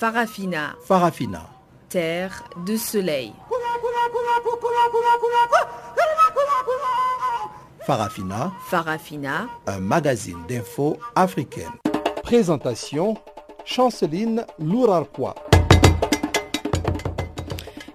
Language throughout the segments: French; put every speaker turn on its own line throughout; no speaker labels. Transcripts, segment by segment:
Farafina.
Farafina.
Terre de soleil.
Farafina.
Farafina.
Un magazine d'infos africaine.
Présentation Chanceline Lourarquois.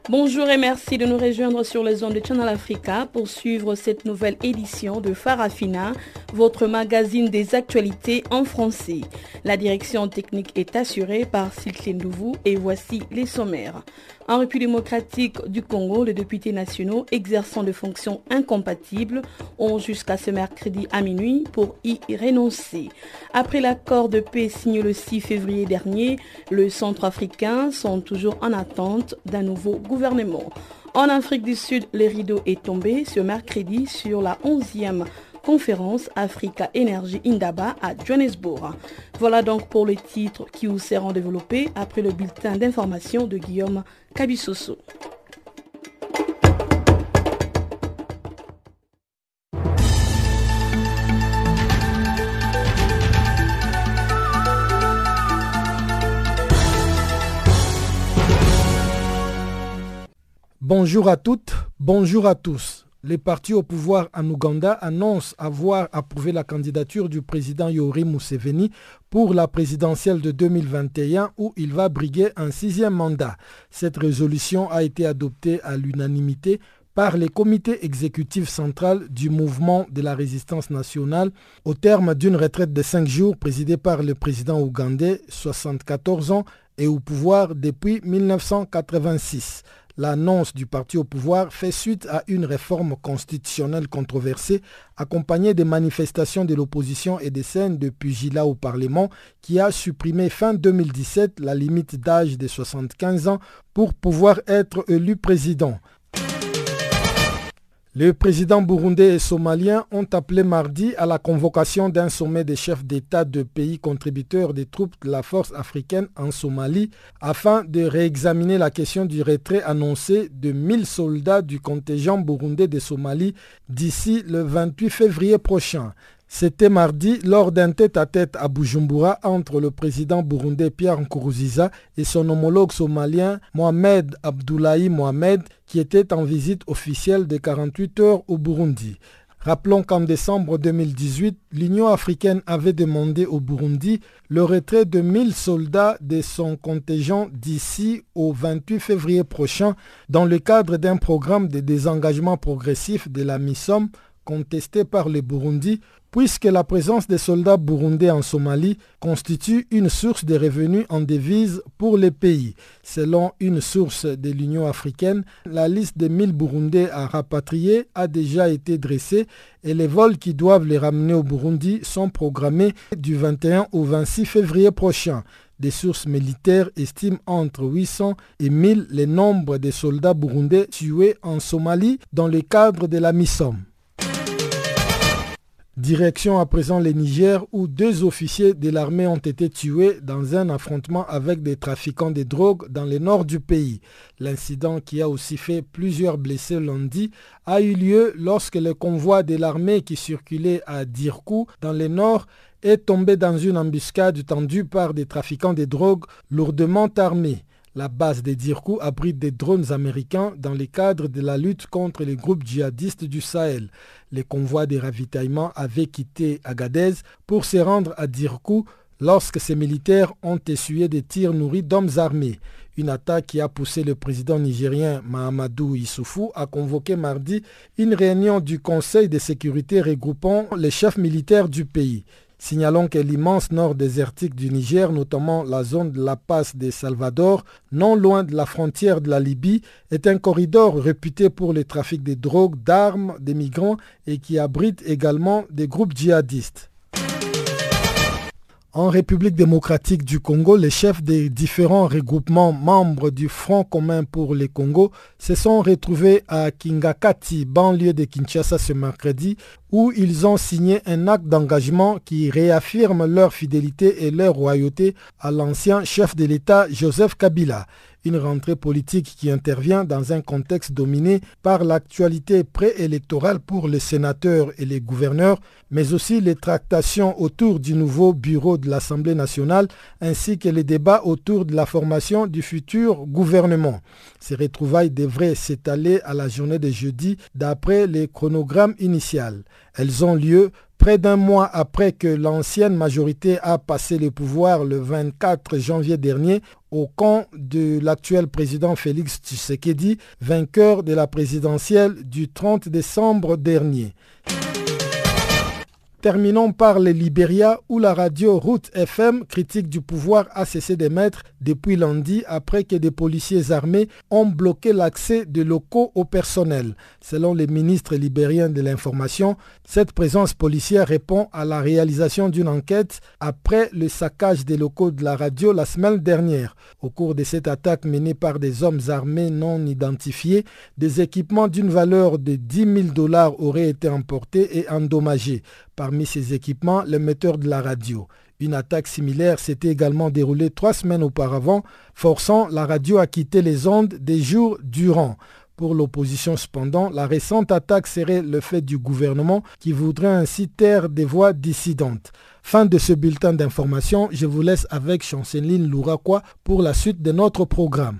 Bonjour et merci de nous rejoindre sur les ondes de Channel Africa pour suivre cette nouvelle édition de Farafina, votre magazine des actualités en français. La direction technique est assurée par Sylvain Douvou et voici les sommaires. En République démocratique du Congo, les députés nationaux exerçant des fonctions incompatibles ont jusqu'à ce mercredi à minuit pour y renoncer. Après l'accord de paix signé le 6 février dernier, le centre-africain sont toujours en attente d'un nouveau gouvernement. En Afrique du Sud, le rideau est tombé ce mercredi sur la 11e conférence Africa Energy Indaba à Johannesburg. Voilà donc pour les titres qui vous seront développés après le bulletin d'information de Guillaume Kabisoso.
Bonjour à toutes, bonjour à tous. Les partis au pouvoir en Ouganda annoncent avoir approuvé la candidature du président Yori Museveni pour la présidentielle de 2021 où il va briguer un sixième mandat. Cette résolution a été adoptée à l'unanimité par les comités exécutifs central du mouvement de la résistance nationale au terme d'une retraite de cinq jours présidée par le président ougandais, 74 ans, et au pouvoir depuis 1986. L'annonce du parti au pouvoir fait suite à une réforme constitutionnelle controversée accompagnée des manifestations de l'opposition et des scènes de pugilat au Parlement qui a supprimé fin 2017 la limite d'âge de 75 ans pour pouvoir être élu président. Les présidents burundais et somaliens ont appelé mardi à la convocation d'un sommet des chefs d'État de pays contributeurs des troupes de la force africaine en Somalie afin de réexaminer la question du retrait annoncé de 1000 soldats du contingent burundais de Somalie d'ici le 28 février prochain. C'était mardi lors d'un tête-à-tête à Bujumbura entre le président burundais Pierre Nkurunziza et son homologue somalien Mohamed Abdoulaye Mohamed qui était en visite officielle de 48 heures au Burundi. Rappelons qu'en décembre 2018, l'Union africaine avait demandé au Burundi le retrait de 1000 soldats de son contingent d'ici au 28 février prochain dans le cadre d'un programme de désengagement progressif de la MISOM contesté par le Burundi puisque la présence des soldats burundais en Somalie constitue une source de revenus en devises pour les pays. Selon une source de l'Union africaine, la liste des 1000 Burundais à rapatrier a déjà été dressée et les vols qui doivent les ramener au Burundi sont programmés du 21 au 26 février prochain. Des sources militaires estiment entre 800 et 1000 le nombre de soldats burundais tués en Somalie dans le cadre de la MISOM. Direction à présent le Niger où deux officiers de l'armée ont été tués dans un affrontement avec des trafiquants de drogue dans le nord du pays. L'incident qui a aussi fait plusieurs blessés lundi a eu lieu lorsque le convoi de l'armée qui circulait à Dirkou dans le nord est tombé dans une embuscade tendue par des trafiquants de drogue lourdement armés. La base de Dirkou abrite des drones américains dans le cadre de la lutte contre les groupes djihadistes du Sahel. Les convois de ravitaillement avaient quitté Agadez pour se rendre à Dirkou lorsque ces militaires ont essuyé des tirs nourris d'hommes armés. Une attaque qui a poussé le président nigérien Mahamadou Issoufou à convoquer mardi une réunion du Conseil de sécurité regroupant les chefs militaires du pays. Signalons que l'immense nord désertique du Niger, notamment la zone de la passe de Salvador, non loin de la frontière de la Libye, est un corridor réputé pour le trafic de drogue, d'armes, des migrants et qui abrite également des groupes djihadistes. En République démocratique du Congo, les chefs des différents regroupements membres du Front commun pour les Congo se sont retrouvés à Kingakati, banlieue de Kinshasa ce mercredi, où ils ont signé un acte d'engagement qui réaffirme leur fidélité et leur royauté à l'ancien chef de l'État Joseph Kabila. Une rentrée politique qui intervient dans un contexte dominé par l'actualité préélectorale pour les sénateurs et les gouverneurs, mais aussi les tractations autour du nouveau bureau de l'Assemblée nationale ainsi que les débats autour de la formation du futur gouvernement. Ces retrouvailles devraient s'étaler à la journée de jeudi d'après les chronogrammes initial. Elles ont lieu près d'un mois après que l'ancienne majorité a passé le pouvoir le 24 janvier dernier au camp de l'actuel président Félix Tshisekedi, vainqueur de la présidentielle du 30 décembre dernier. Terminons par le Libéria où la radio Route FM critique du pouvoir a cessé d'émettre depuis lundi après que des policiers armés ont bloqué l'accès des locaux au personnel. Selon les ministres libériens de l'information, cette présence policière répond à la réalisation d'une enquête après le saccage des locaux de la radio la semaine dernière. Au cours de cette attaque menée par des hommes armés non identifiés, des équipements d'une valeur de 10 000 dollars auraient été emportés et endommagés. Parmi ces équipements, l'émetteur de la radio. Une attaque similaire s'était également déroulée trois semaines auparavant, forçant la radio à quitter les ondes des jours durant. Pour l'opposition cependant, la récente attaque serait le fait du gouvernement qui voudrait ainsi taire des voix dissidentes. Fin de ce bulletin d'information, je vous laisse avec Chanceline Louraquois pour la suite de notre programme.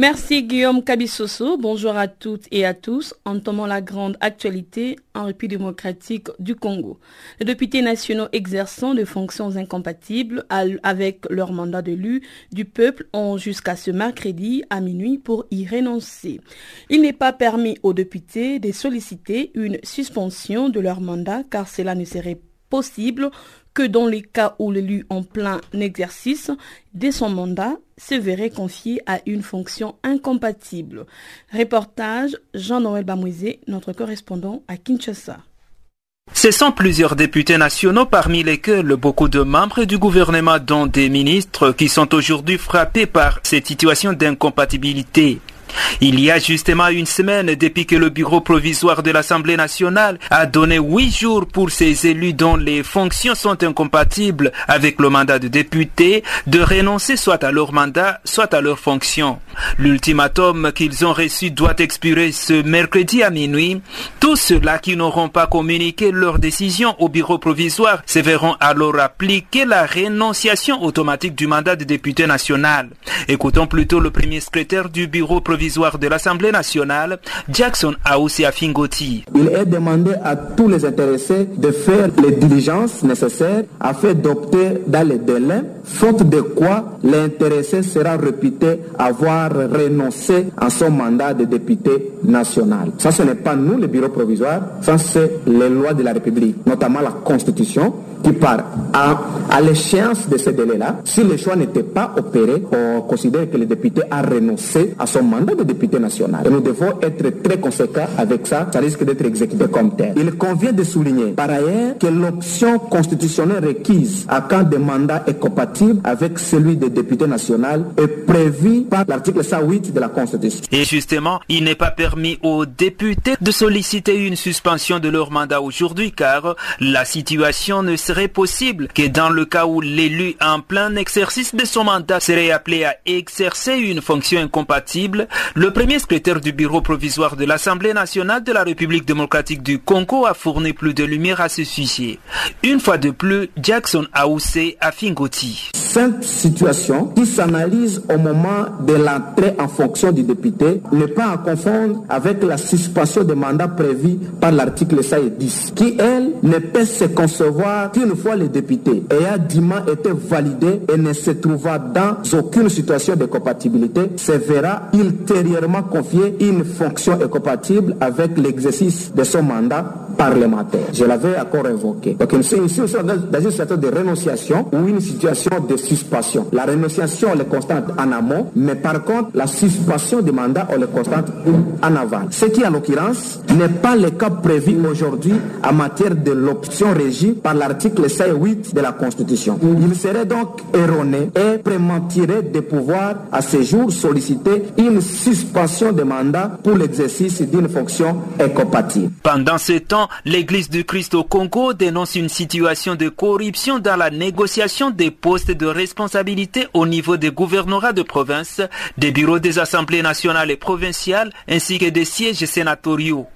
Merci Guillaume Kabissoso. Bonjour à toutes et à tous. Entamons la grande actualité en République démocratique du Congo. Les députés nationaux exerçant des fonctions incompatibles avec leur mandat d'élu du peuple ont jusqu'à ce mercredi à minuit pour y renoncer. Il n'est pas permis aux députés de solliciter une suspension de leur mandat car cela ne serait possible que dans les cas où l'élu en plein exercice de son mandat se verrait confié à une fonction incompatible. Reportage Jean-Noël Bamouizé, notre correspondant à Kinshasa.
Ce sont plusieurs députés nationaux parmi lesquels beaucoup de membres du gouvernement dont des ministres qui sont aujourd'hui frappés par cette situation d'incompatibilité. Il y a justement une semaine depuis que le bureau provisoire de l'Assemblée nationale a donné huit jours pour ces élus dont les fonctions sont incompatibles avec le mandat de député de renoncer soit à leur mandat, soit à leur fonction. L'ultimatum qu'ils ont reçu doit expirer ce mercredi à minuit. Tous ceux-là qui n'auront pas communiqué leur décision au bureau provisoire se verront alors appliquer la rénonciation automatique du mandat de député national. Écoutons plutôt le premier secrétaire du bureau provisoire provisoire de l'Assemblée nationale, Jackson Aoussia Fingoti.
Il est demandé à tous les intéressés de faire les diligences nécessaires afin d'opter dans les délais, faute de quoi l'intéressé sera réputé avoir renoncé à son mandat de député national. Ça, ce n'est pas nous, le bureau provisoire, ça, c'est les lois de la République, notamment la Constitution qui part à, à l'échéance de ce délai-là, si le choix n'était pas opéré, on considère que le député a renoncé à son mandat de député national. Et nous devons être très conséquents avec ça, ça risque d'être exécuté comme tel. Il convient de souligner par ailleurs que l'option constitutionnelle requise à quand des mandats est compatible avec celui de député national est prévue par l'article 108 de la Constitution.
Et justement, il n'est pas permis aux députés de solliciter une suspension de leur mandat aujourd'hui car la situation ne serait possible que dans le cas où l'élu en plein exercice de son mandat serait appelé à exercer une fonction incompatible, le premier secrétaire du bureau provisoire de l'Assemblée nationale de la République démocratique du Congo a fourni plus de lumière à ce sujet. Une fois de plus, Jackson Aoussé a Fingoti.
Cette situation qui s'analyse au moment de l'entrée en fonction du député n'est pas à confondre avec la suspension de mandat prévue par l'article 110 qui, elle, ne peut se concevoir qu'une fois le député ayant dûment été validé et ne se trouvant dans aucune situation de compatibilité, se verra ultérieurement confier une fonction incompatible avec l'exercice de son mandat parlementaire. Je l'avais encore évoqué. Donc nous sommes dans une situation de renonciation ou une situation de suspension. La renonciation, on les constate en amont, mais par contre, la suspension des mandats, on les constate en aval. Ce qui, en l'occurrence, n'est pas le cas prévu aujourd'hui en matière de l'option régie par l'article 5 de la Constitution. Il serait donc erroné et prématuré de pouvoir à ce jour solliciter une suspension de mandat pour l'exercice d'une fonction incompatible.
Pendant ce temps, l'Église du Christ au Congo dénonce une situation de corruption dans la négociation des postes de responsabilité au niveau des gouvernorats de province, des bureaux des assemblées nationales et provinciales ainsi que des sièges sénatoriaux.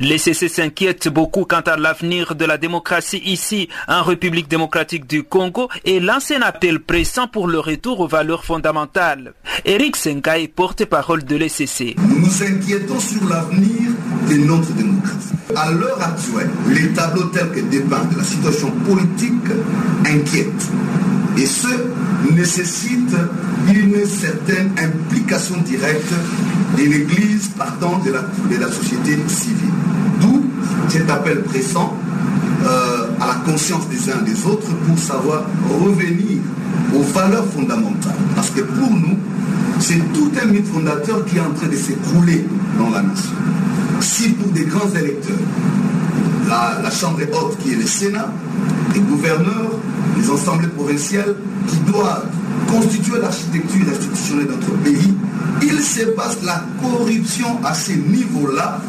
Les CC s'inquiètent beaucoup quant à l'avenir de la démocratie ici en République démocratique du Congo et lance un appel pressant pour le retour aux valeurs fondamentales. Eric Senkai, porte-parole de l'ECC.
Nous nous inquiétons sur l'avenir de notre démocratie. À l'heure actuelle, les tableaux tels que dépeint de la situation politique inquiètent. Et ce nécessite une certaine implication directe de l'Église partant de la, de la société civile. D'où cet appel pressant euh, à la conscience des uns et des autres pour savoir revenir aux valeurs fondamentales. Parce que pour nous, c'est tout un mythe fondateur qui est en train de s'écrouler dans la nation. Si pour des grands électeurs, la, la Chambre haute qui est le Sénat, les gouverneurs, les assemblées provinciales qui doivent constituer l'architecture institutionnelle de notre pays, il se passe la corruption à ce niveau-là.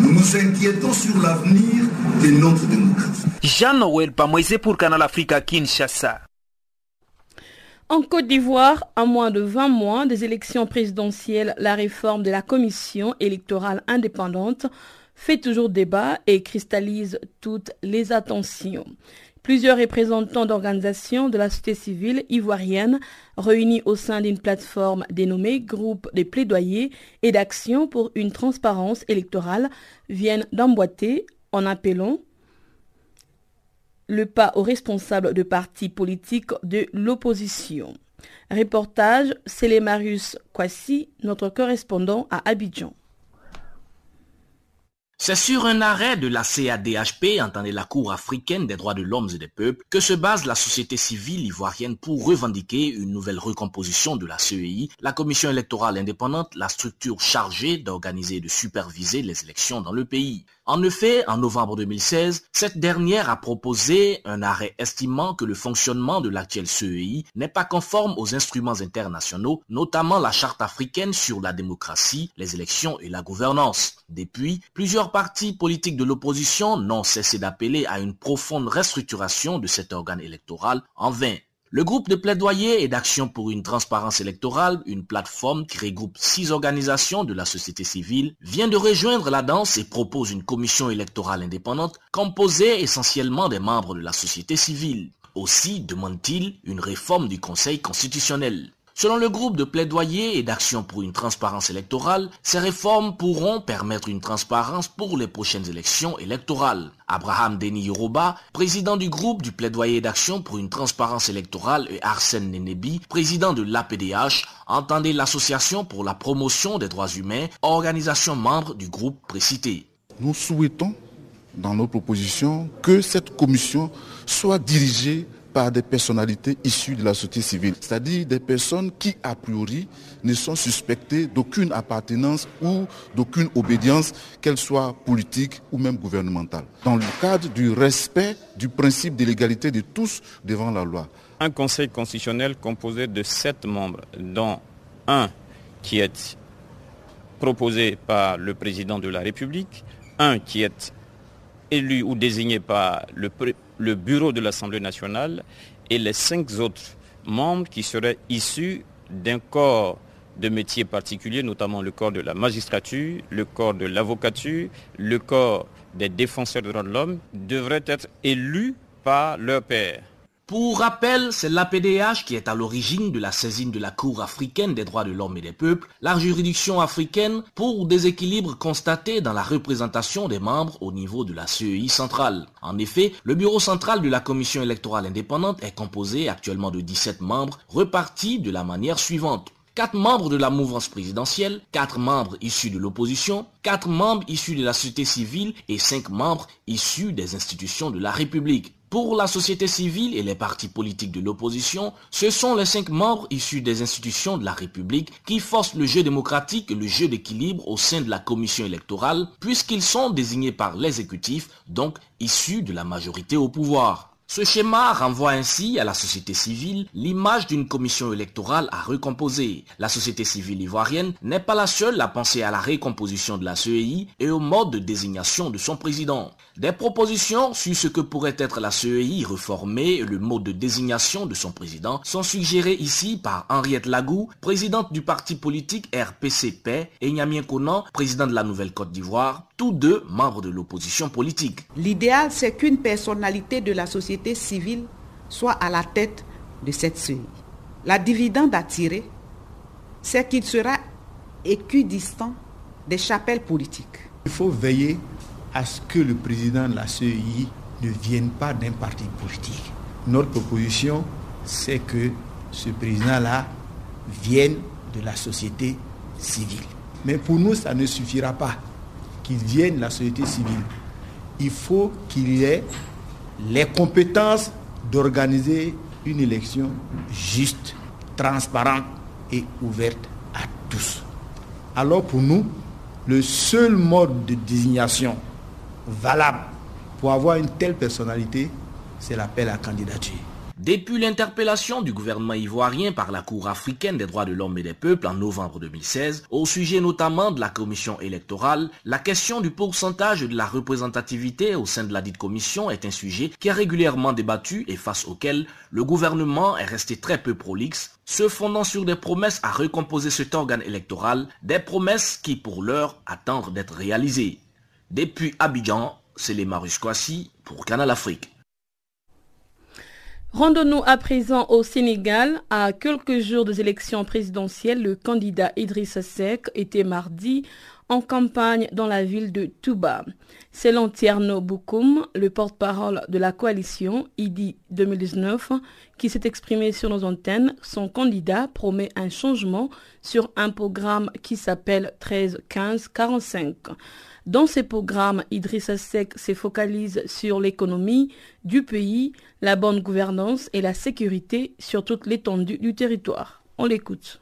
Nous nous inquiétons sur l'avenir de notre démocratie.
Jean-Noël Pamoisé pour Canal Africa Kinshasa.
En Côte d'Ivoire, à moins de 20 mois des élections présidentielles, la réforme de la commission électorale indépendante fait toujours débat et cristallise toutes les attentions. Plusieurs représentants d'organisations de la société civile ivoirienne réunis au sein d'une plateforme dénommée Groupe des plaidoyers et d'action pour une transparence électorale viennent d'emboîter en appelant le pas aux responsables de partis politiques de l'opposition. Reportage Célémarius Kwasi, notre correspondant à Abidjan.
C'est sur un arrêt de la CADHP, entendez la Cour africaine des droits de l'homme et des peuples, que se base la société civile ivoirienne pour revendiquer une nouvelle recomposition de la CEI, la commission électorale indépendante, la structure chargée d'organiser et de superviser les élections dans le pays. En effet, en novembre 2016, cette dernière a proposé un arrêt estimant que le fonctionnement de l'actuel CEI n'est pas conforme aux instruments internationaux, notamment la Charte africaine sur la démocratie, les élections et la gouvernance. Depuis, plusieurs partis politiques de l'opposition n'ont cessé d'appeler à une profonde restructuration de cet organe électoral en vain. Le groupe de plaidoyer et d'action pour une transparence électorale, une plateforme qui regroupe six organisations de la société civile, vient de rejoindre la danse et propose une commission électorale indépendante composée essentiellement des membres de la société civile. Aussi demande-t-il une réforme du Conseil constitutionnel. Selon le groupe de plaidoyer et d'action pour une transparence électorale, ces réformes pourront permettre une transparence pour les prochaines élections électorales. Abraham Denis Yoruba, président du groupe du plaidoyer d'action pour une transparence électorale et Arsène Nenebi, président de l'APDH, entendait l'association pour la promotion des droits humains, organisation membre du groupe précité.
Nous souhaitons, dans nos propositions, que cette commission soit dirigée par des personnalités issues de la société civile, c'est-à-dire des personnes qui, a priori, ne sont suspectées d'aucune appartenance ou d'aucune obédience, qu'elle soit politique ou même gouvernementale, dans le cadre du respect du principe de l'égalité de tous devant la loi.
Un conseil constitutionnel composé de sept membres, dont un qui est proposé par le président de la République, un qui est élu ou désigné par le, le bureau de l'Assemblée nationale et les cinq autres membres qui seraient issus d'un corps de métiers particuliers, notamment le corps de la magistrature, le corps de l'avocature, le corps des défenseurs des droits de l'homme, devraient être élus par leur père.
Pour rappel, c'est l'APDH qui est à l'origine de la saisine de la Cour africaine des droits de l'homme et des peuples, la juridiction africaine, pour déséquilibre constaté dans la représentation des membres au niveau de la CEI centrale. En effet, le bureau central de la Commission électorale indépendante est composé actuellement de 17 membres repartis de la manière suivante. quatre membres de la mouvance présidentielle, quatre membres issus de l'opposition, quatre membres issus de la société civile et cinq membres issus des institutions de la République. Pour la société civile et les partis politiques de l'opposition, ce sont les cinq membres issus des institutions de la République qui forcent le jeu démocratique et le jeu d'équilibre au sein de la commission électorale, puisqu'ils sont désignés par l'exécutif, donc issus de la majorité au pouvoir. Ce schéma renvoie ainsi à la société civile l'image d'une commission électorale à recomposer. La société civile ivoirienne n'est pas la seule à penser à la récomposition de la CEI et au mode de désignation de son président. Des propositions sur ce que pourrait être la CEI reformée et le mode de désignation de son président sont suggérées ici par Henriette Lagou, présidente du parti politique RPCP, et Nyamien Konan, président de la Nouvelle-Côte d'Ivoire, tous deux membres de l'opposition politique.
L'idéal, c'est qu'une personnalité de la société civile soit à la tête de cette CEI. La dividende à tirer, c'est qu'il sera équidistant des chapelles politiques.
Il faut veiller à ce que le président de la CEI ne vienne pas d'un parti politique. Notre proposition, c'est que ce président-là vienne de la société civile. Mais pour nous, ça ne suffira pas qu'il vienne de la société civile. Il faut qu'il ait les compétences d'organiser une élection juste, transparente et ouverte à tous. Alors pour nous, le seul mode de désignation valable pour avoir une telle personnalité, c'est l'appel à candidature.
Depuis l'interpellation du gouvernement ivoirien par la Cour africaine des droits de l'homme et des peuples en novembre 2016, au sujet notamment de la commission électorale, la question du pourcentage de la représentativité au sein de la dite commission est un sujet qui est régulièrement débattu et face auquel le gouvernement est resté très peu prolixe, se fondant sur des promesses à recomposer cet organe électoral, des promesses qui pour l'heure attendent d'être réalisées. Depuis Abidjan, c'est les Marus pour Canal Afrique.
Rendons-nous à présent au Sénégal. À quelques jours des élections présidentielles, le candidat Idrissa Seck était mardi en campagne dans la ville de Touba. Selon Tierno Boukoum, le porte-parole de la coalition IDI 2019, qui s'est exprimé sur nos antennes, son candidat promet un changement sur un programme qui s'appelle 13-15-45. Dans ces programmes, Idrissa Seck se focalise sur l'économie du pays, la bonne gouvernance et la sécurité sur toute l'étendue du territoire. On l'écoute.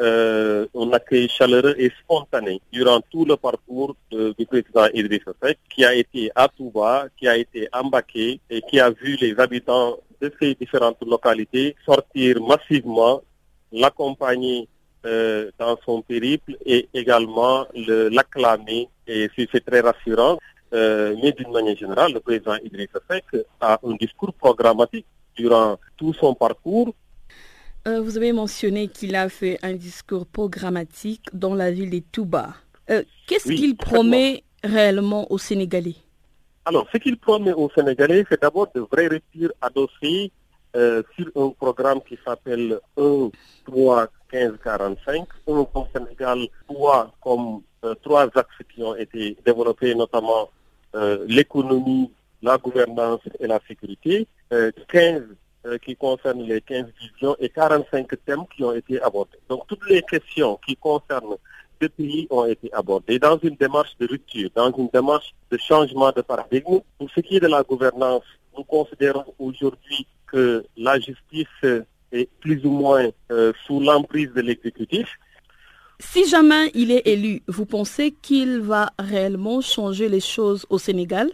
Euh, un accueil chaleureux et spontané durant tout le parcours du président Idrissa Seck, qui a été à Touba, qui a été embarqué et qui a vu les habitants de ces différentes localités sortir massivement, l'accompagner euh, dans son périple et également l'acclamer. Et c'est très rassurant. Euh, mais d'une manière générale, le président Idrissa Seck a un discours programmatique durant tout son parcours.
Euh, vous avez mentionné qu'il a fait un discours programmatique dans la ville de Touba. Qu'est-ce qu'il promet réellement aux Sénégalais?
Alors, ce qu'il promet aux Sénégalais, c'est d'abord de vraies ruptures adossées sur un programme qui s'appelle 1, 3, 1545. Au Sénégal voit comme euh, trois axes qui ont été développés, notamment euh, l'économie, la gouvernance et la sécurité. 15 euh, qui concernent les 15 visions et 45 thèmes qui ont été abordés. Donc toutes les questions qui concernent ce pays ont été abordées dans une démarche de rupture, dans une démarche de changement de paradigme. Pour ce qui est de la gouvernance, nous considérons aujourd'hui que la justice est plus ou moins euh, sous l'emprise de l'exécutif.
Si jamais il est élu, vous pensez qu'il va réellement changer les choses au Sénégal?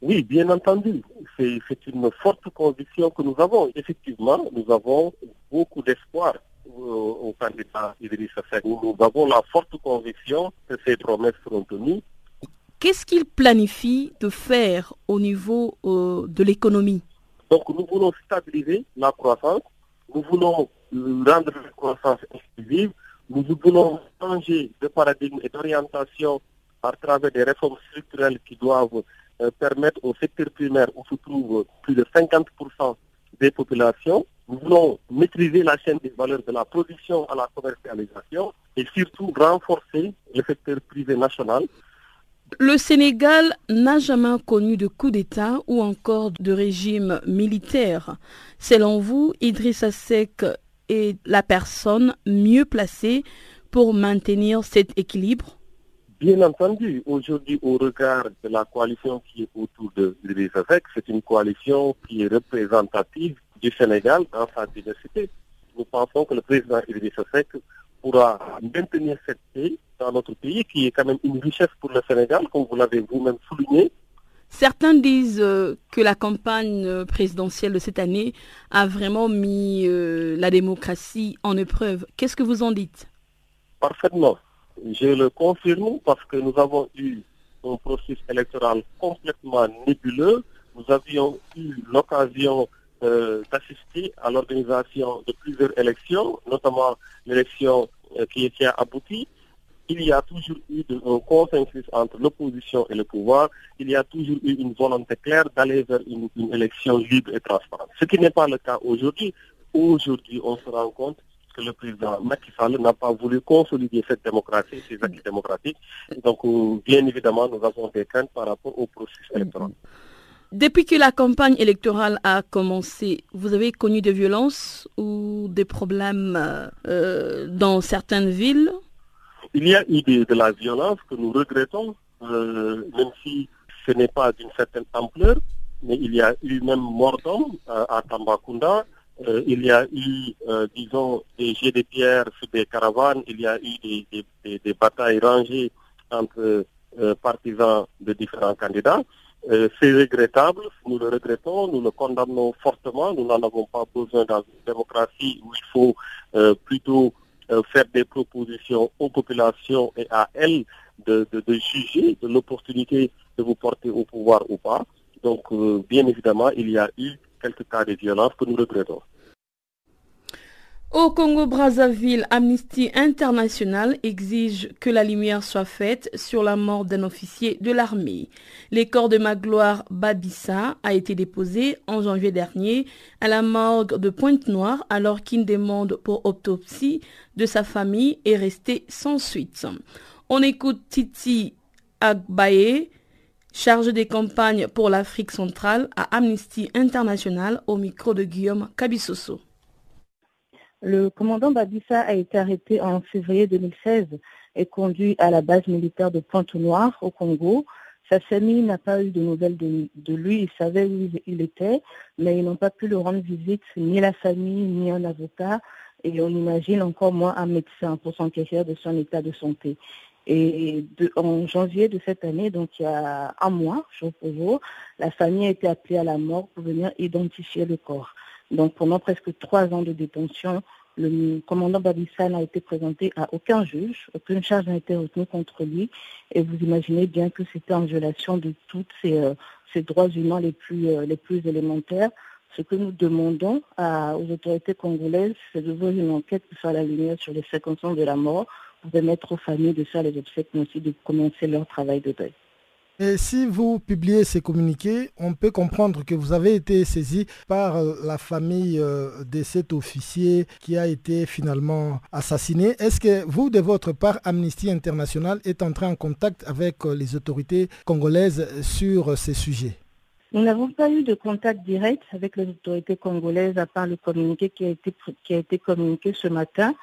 Oui, bien entendu. C'est une forte conviction que nous avons. Effectivement, nous avons beaucoup d'espoir au candidat Idrissa. Nous avons la forte conviction que ces promesses seront tenues.
Qu'est-ce qu'il planifie de faire au niveau euh, de l'économie?
Donc nous voulons stabiliser la croissance, nous voulons rendre la croissance exclusive, nous voulons changer de paradigme et d'orientation à travers des réformes structurelles qui doivent euh, permettre au secteur primaire où se trouvent plus de 50% des populations. Nous voulons maîtriser la chaîne des valeurs de la production à la commercialisation et surtout renforcer le secteur privé national
le Sénégal n'a jamais connu de coup d'État ou encore de régime militaire. Selon vous, Idrissa Seck est la personne mieux placée pour maintenir cet équilibre?
Bien entendu, aujourd'hui, au regard de la coalition qui est autour de l'Idrissa c'est une coalition qui est représentative du Sénégal dans sa diversité. Nous pensons que le président Idrissa pourra maintenir cette paix dans notre pays, qui est quand même une richesse pour le Sénégal, comme vous l'avez vous-même souligné.
Certains disent euh, que la campagne présidentielle de cette année a vraiment mis euh, la démocratie en épreuve. Qu'est-ce que vous en dites?
Parfaitement. Je le confirme parce que nous avons eu un processus électoral complètement nébuleux. Nous avions eu l'occasion euh, d'assister à l'organisation de plusieurs élections, notamment l'élection euh, qui, a abouti. Il y a toujours eu un consensus entre l'opposition et le pouvoir. Il y a toujours eu une volonté claire d'aller vers une élection libre et transparente. Ce qui n'est pas le cas aujourd'hui. Aujourd'hui, on se rend compte le président Macky Sall n'a pas voulu consolider cette démocratie, ces acquis démocratiques. Donc, euh, bien évidemment, nous avons des craintes par rapport au processus électoral.
Depuis que la campagne électorale a commencé, vous avez connu des violences ou des problèmes euh, dans certaines villes?
Il y a eu de, la violence que nous regrettons, euh, même si ce n'est pas d'une certaine ampleur, mais il y a eu même mort d'hommes à Tambacounda. Euh, il y a eu, euh, disons, des jets de pierre sur des caravanes, il y a eu des, batailles rangées entre euh, partisans de différents candidats. C'est regrettable, nous le regrettons, nous le condamnons fortement, nous n'en avons pas besoin dans une démocratie où il faut plutôt faire des propositions aux populations et à elles de, juger de l'opportunité de vous porter au pouvoir ou pas. Donc, bien évidemment, il y a eu quelques cas de violence que nous regrettons.
Au Congo-Brazzaville, Amnesty International exige que la lumière soit faite sur la mort d'un officier de l'armée. Les corps de Magloire Babissa a été déposé en janvier dernier à la morgue de Pointe-Noire alors qu'une demande pour autopsie de sa famille est restée sans suite. On écoute Titi Agbaye, chargé des campagnes pour l'Afrique centrale à Amnesty International au micro de Guillaume Cabissoso.
Le commandant Babissa a été arrêté en février 2016 et conduit à la base militaire de Pointe-Noire au Congo. Sa famille n'a pas eu de nouvelles de, lui, il savait où il était, mais ils n'ont pas pu le rendre visite, ni la famille, ni un avocat, et on imagine encore moins un médecin pour s'enquérir de son état de santé. Et en janvier de cette année, donc il y a un mois, jour pour jour, la famille a été appelée à la mort pour venir identifier le corps. Donc pendant presque trois ans de détention, le commandant Babissa n'a été présenté à aucun juge, aucune charge n'a été retenue contre lui. Et vous imaginez bien que c'était en violation de tous ces, euh, droits humains les plus, euh, les plus élémentaires. Ce que nous demandons aux autorités congolaises, c'est de voir une enquête qui soit la lumière sur les circonstances de la mort pour permettre aux familles de faire les obsèques, mais aussi de commencer leur travail de deuil.
Et si vous publiez ces communiqués, on peut comprendre que vous avez été saisi par euh, la famille euh, de cet officier qui a été finalement assassiné. Est-ce que vous, de votre part, Amnesty International est entré en contact avec euh, les autorités congolaises sur ces sujets?
Nous n'avons pas eu de contact direct avec les autorités congolaises à part le communiqué qui a été, qui a été communiqué ce matin.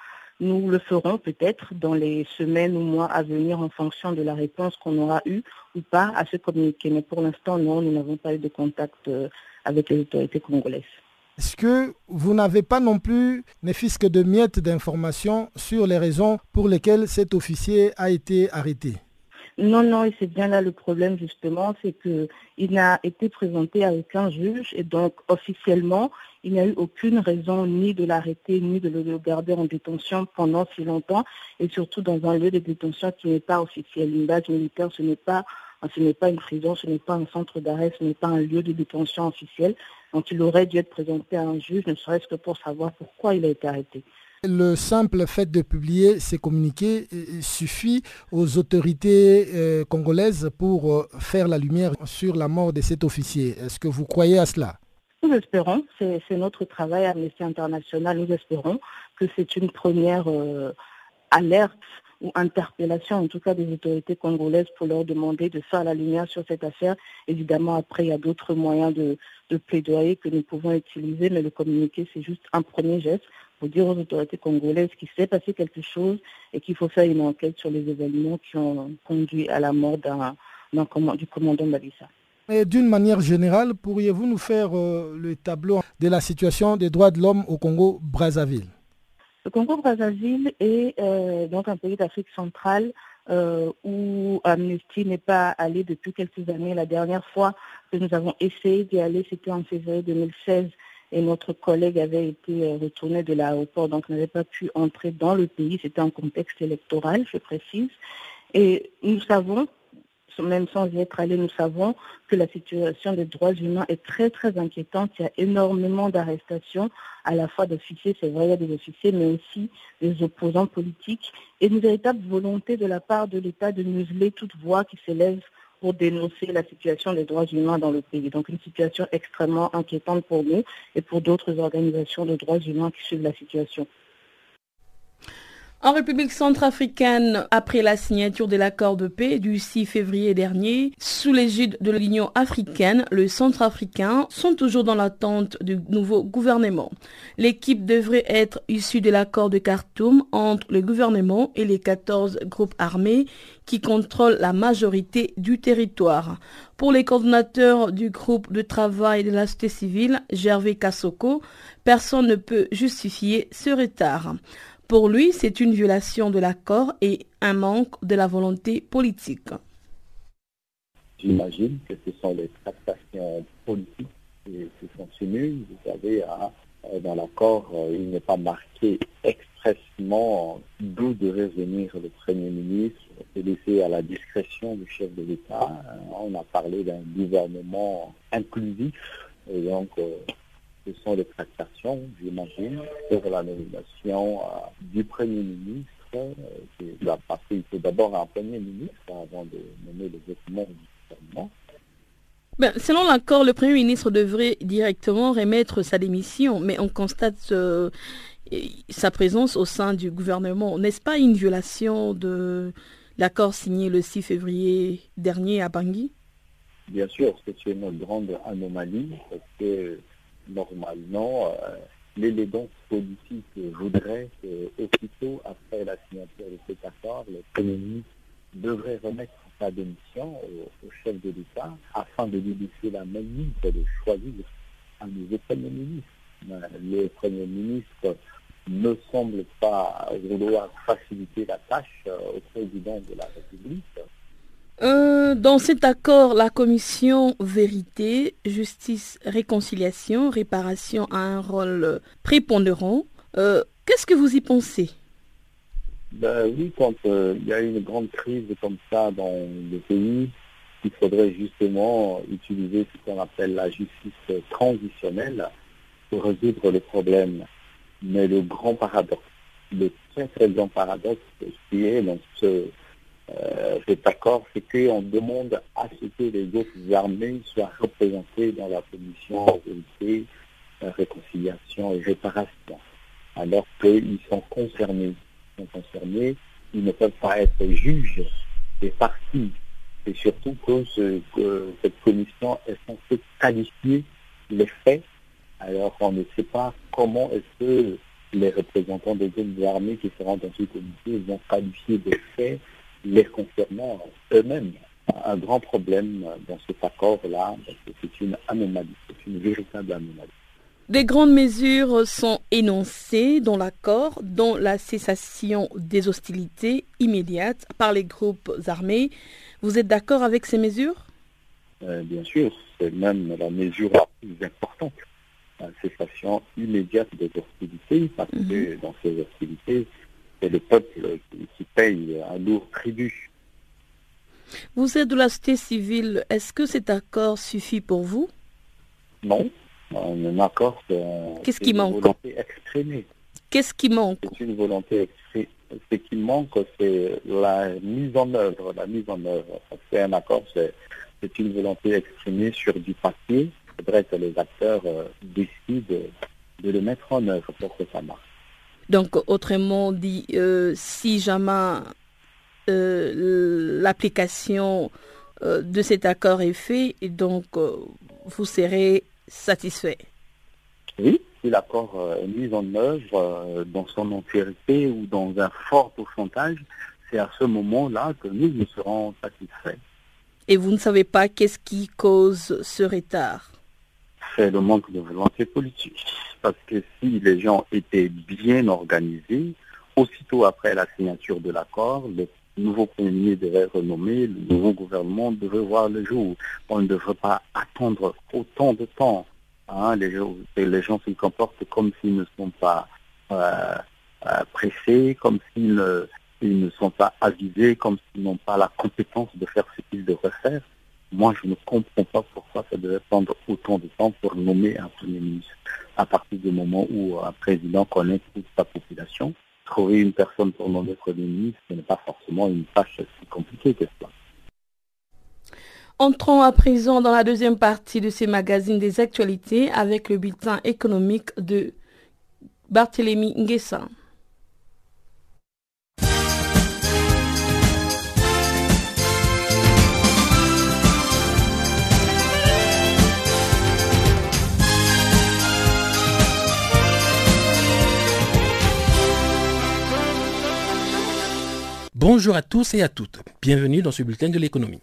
Nous le ferons peut-être dans les semaines ou mois à venir en fonction de la réponse qu'on aura eue ou pas à ce communiqué. Mais pour l'instant, non, nous n'avons pas eu de contact euh, avec les autorités congolaises.
Est-ce que vous n'avez pas non plus, ne fût que de miettes d'informations sur les raisons pour lesquelles cet officier a été arrêté?
Non, non, et c'est bien là le problème justement, c'est qu'il n'a été présenté à aucun juge et donc officiellement, il n'y a eu aucune raison ni de l'arrêter ni de le garder en détention pendant si longtemps et surtout dans un lieu de détention qui n'est pas officiel. Une base militaire, ce n'est pas une prison, ce n'est pas un centre d'arrêt, ce n'est pas un lieu de détention officiel. Donc il aurait dû être présenté à un juge, ne serait-ce que pour savoir pourquoi il a été arrêté.
Le simple fait de publier ces communiqués euh, suffit aux autorités euh, congolaises pour euh, faire la lumière sur la mort de cet officier. Est-ce que vous croyez à cela?
Nous espérons, c'est notre travail à Amnesty International, nous espérons que c'est une première alerte ou interpellation, en tout cas des autorités congolaises, pour leur demander de faire la lumière sur cette affaire. Évidemment, après, il y a d'autres moyens de, de plaidoyer que nous pouvons utiliser, mais le communiqué, c'est juste un premier geste pour dire aux autorités congolaises qu'il s'est passé quelque chose et qu'il faut faire une enquête sur les événements qui ont conduit à la mort du commandant Babissa.
D'une manière générale, pourriez-vous nous faire euh, le tableau de la situation des droits de l'homme au Congo-Brazzaville?
Le Congo-Brazzaville est euh, donc un pays d'Afrique centrale euh, où Amnesty n'est pas allé depuis quelques années. La dernière fois que nous avons essayé d'y aller, c'était en février 2016 et notre collègue avait été retourné de l'aéroport, donc n'avait pas pu entrer dans le pays. C'était un contexte électoral, je précise. Et nous savons même sans y être allé, nous savons que la situation des droits humains est très très inquiétante. Il y a énormément d'arrestations, à la fois d'officiers, c'est vrai, il y a des officiers, mais aussi des opposants politiques, et une véritable volonté de la part de l'État de museler toute voix qui s'élève pour dénoncer la situation des droits humains dans le pays. Donc une situation extrêmement inquiétante pour nous et pour d'autres organisations de droits humains qui suivent la situation.
En République centrafricaine, après la signature de l'accord de paix du 6 février dernier, sous l'égide de l'Union africaine, le centrafricain sont toujours dans l'attente du nouveau gouvernement. L'équipe devrait être issue de l'accord de Khartoum entre le gouvernement et les 14 groupes armés qui contrôlent la majorité du territoire. Pour les coordonnateurs du groupe de travail de la société civile, Gervais Kassoko, personne ne peut justifier ce retard. Pour lui, c'est une violation de l'accord et un manque de la volonté politique.
J'imagine que ce sont les tractations politiques qui, continuent. Vous savez, hein, euh, dans l'accord, euh, il n'est pas marqué expressément d'où devait venir le Premier ministre. C'est laissé à la discrétion du chef de l'État. On a parlé d'un gouvernement inclusif. Et donc, euh, ce sont des tractations, j'imagine, sur la nomination euh, du Premier ministre. Euh, parce qu'il faut d'abord un Premier ministre avant de nommer les autres membres du gouvernement.
Ben, selon l'accord, le Premier ministre devrait directement remettre sa démission, mais on constate euh, sa présence au sein du gouvernement. N'est-ce pas une violation de l'accord signé le 6 février dernier à Bangui?
Bien sûr, c'est une grande anomalie parce que normalement, euh, l'élégance politique voudrait qu'aussitôt après la signature de cet accord, le Premier ministre devrait remettre sa démission au, chef de l'État afin de lui laisser la ligne de choisir un nouveau Premier ministre. Euh, le Premier ministre ne semble pas vouloir faciliter la tâche euh, au président de la République
euh, dans cet accord, la commission vérité, justice, réconciliation, réparation a un rôle prépondérant. Euh, qu'est-ce que vous y pensez?
Ben Oui, quand euh, il y a une grande crise comme ça dans le pays, il faudrait justement utiliser ce qu'on appelle la justice transitionnelle pour résoudre le problème. Mais le grand paradoxe, le très très grand paradoxe qui est dans ce euh, cet accord, c'est qu'on demande à ce que les autres armées soient représentées dans la commission euh, réconciliation et réparation, alors qu'ils sont concernés. Ils sont concernés, ils ne peuvent pas être juges des parties. Et surtout que, cette commission est censée qualifier les faits. Alors on ne sait pas comment est-ce que les représentants des autres armées qui seront dans ce comité vont qualifier des faits les concernant eux-mêmes. Un grand problème dans cet accord-là, c'est une anomalie, c'est une véritable anomalie.
Des grandes mesures sont énoncées dans l'accord, dont la cessation des hostilités immédiates par les groupes armés. Vous êtes d'accord avec ces mesures?
Euh, Bien sûr, c'est même la mesure la plus importante. La cessation immédiate des hostilités, parce que mhm. dans ces hostilités, c'est le peuple qui paye un lourd tribut.
Vous êtes de la société civile. Est-ce que cet accord suffit pour vous?
Non. Un accord, c'est
Qu'est-ce qui manque?
volonté exprimée.
Qu'est-ce qui manque?
C'est une volonté exprimée. Ce qui manque, c'est la mise en œuvre. La mise en œuvre. C'est un accord, c'est une volonté exprimée sur du papier. Il faudrait que les acteurs euh, décident de le mettre en œuvre pour que ça marche.
Donc, autrement dit, euh, si jamais euh, l'application euh, de cet accord est faite, donc vous serez satisfait.
Oui, si l'accord est mis en œuvre dans son entièreté ou dans un fort pourcentage, c'est à ce moment-là que nous nous serons satisfaits.
Et vous ne savez pas qu'est-ce qui cause ce retard?
Le manque de volonté politique. Parce que si les gens étaient bien organisés, aussitôt après la signature de l'accord, le nouveau Premier ministre devait renommer, le nouveau gouvernement devait voir le jour. On ne devrait pas attendre autant de temps. Hein. Les, gens, se comportent comme s'ils ne sont pas euh, euh, pressés, comme s'ils ils ne sont pas avisés, comme s'ils n'ont pas la compétence de faire ce qu'ils devraient faire. Moi, je ne comprends pas pourquoi ça devait prendre autant de temps pour nommer un Premier ministre. À partir du moment où un président connaît toute sa population, trouver une personne pour nommer Premier ministre, ce n'est pas forcément une tâche si compliquée que cela.
Entrons à présent dans la deuxième partie de ces magazines des actualités avec le bulletin économique de Barthélemy Nguessan.
Bonjour à tous et à toutes. Bienvenue dans ce bulletin de l'économie.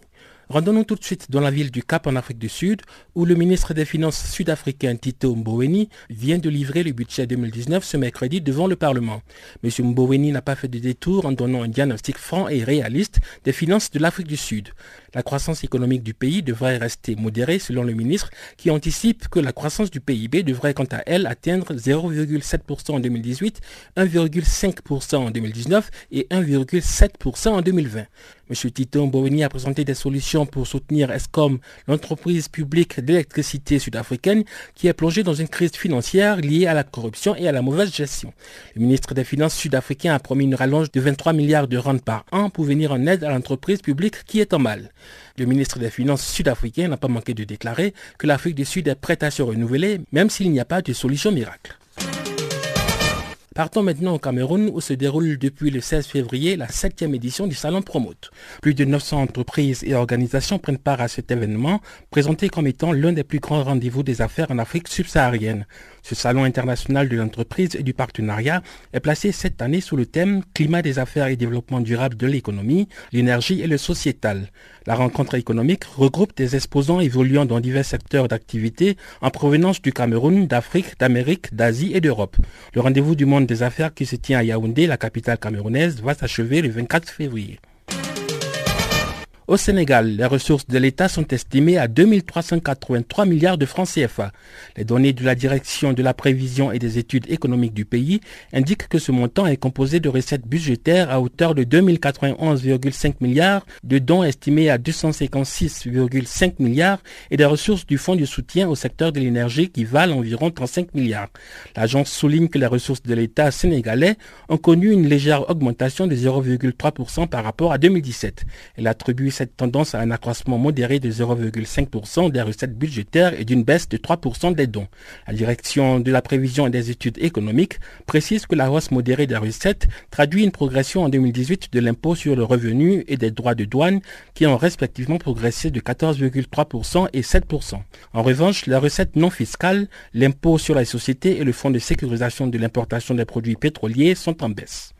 Rendons-nous tout de suite dans la ville du Cap en Afrique du Sud, où le ministre des Finances sud-africain Tito Mboweni vient de livrer le budget 2019 ce mercredi devant le Parlement. M. Mboweni n'a pas fait de détour en donnant un diagnostic franc et réaliste des finances de l'Afrique du Sud. La croissance économique du pays devrait rester modérée selon le ministre qui anticipe que la croissance du PIB devrait quant à elle atteindre 0,7% en 2018, 1,5% en 2019 et 1,7% en 2020. M. Tito Mboweni a présenté des solutions pour soutenir ESCOM, l'entreprise publique d'électricité sud-africaine qui est plongée dans une crise financière liée à la corruption et à la mauvaise gestion. Le ministre des Finances sud-africain a promis une rallonge de 23 milliards de rand par an pour venir en aide à l'entreprise publique qui est en mal. Le ministre des Finances sud-africain n'a pas manqué de déclarer que l'Afrique du Sud est prête à se renouveler, même s'il n'y a pas de solution miracle. Partons maintenant au Cameroun où se déroule depuis le 16 février la septième édition du Salon Promote. Plus de 900 entreprises et organisations prennent part à cet événement, présenté comme étant l'un des plus grands rendez-vous des affaires en Afrique subsaharienne. Ce salon international de l'entreprise et du partenariat est placé cette année sous le thème Climat des affaires et développement durable de l'économie, l'énergie et le sociétal. La rencontre économique regroupe des exposants évoluant dans divers secteurs d'activité en provenance du Cameroun, d'Afrique, d'Amérique, d'Asie et d'Europe. Le rendez-vous du monde des affaires qui se tient à Yaoundé, la capitale camerounaise, va s'achever le 24 février. Au Sénégal, les ressources de l'État sont estimées à 2383 milliards de francs CFA. Les données de la Direction de la prévision et des études économiques du pays indiquent que ce montant est composé de recettes budgétaires à hauteur de 2091,5 milliards, de dons estimés à 256,5 milliards et des ressources du Fonds de soutien au secteur de l'énergie qui valent environ 35 milliards. L'agence souligne que les ressources de l'État sénégalais ont connu une légère augmentation de 0,3% par rapport à 2017. Elle attribue cette tendance à un accroissement modéré de 0,5% des recettes budgétaires et d'une baisse de 3% des dons. La direction de la prévision et des études économiques précise que la hausse modérée des recettes traduit une progression en 2018 de l'impôt sur le revenu et des droits de douane qui ont respectivement progressé de 14,3% et 7%. En revanche, les recettes non fiscales, l'impôt sur les sociétés et le fonds de sécurisation de l'importation des produits pétroliers sont en baisse.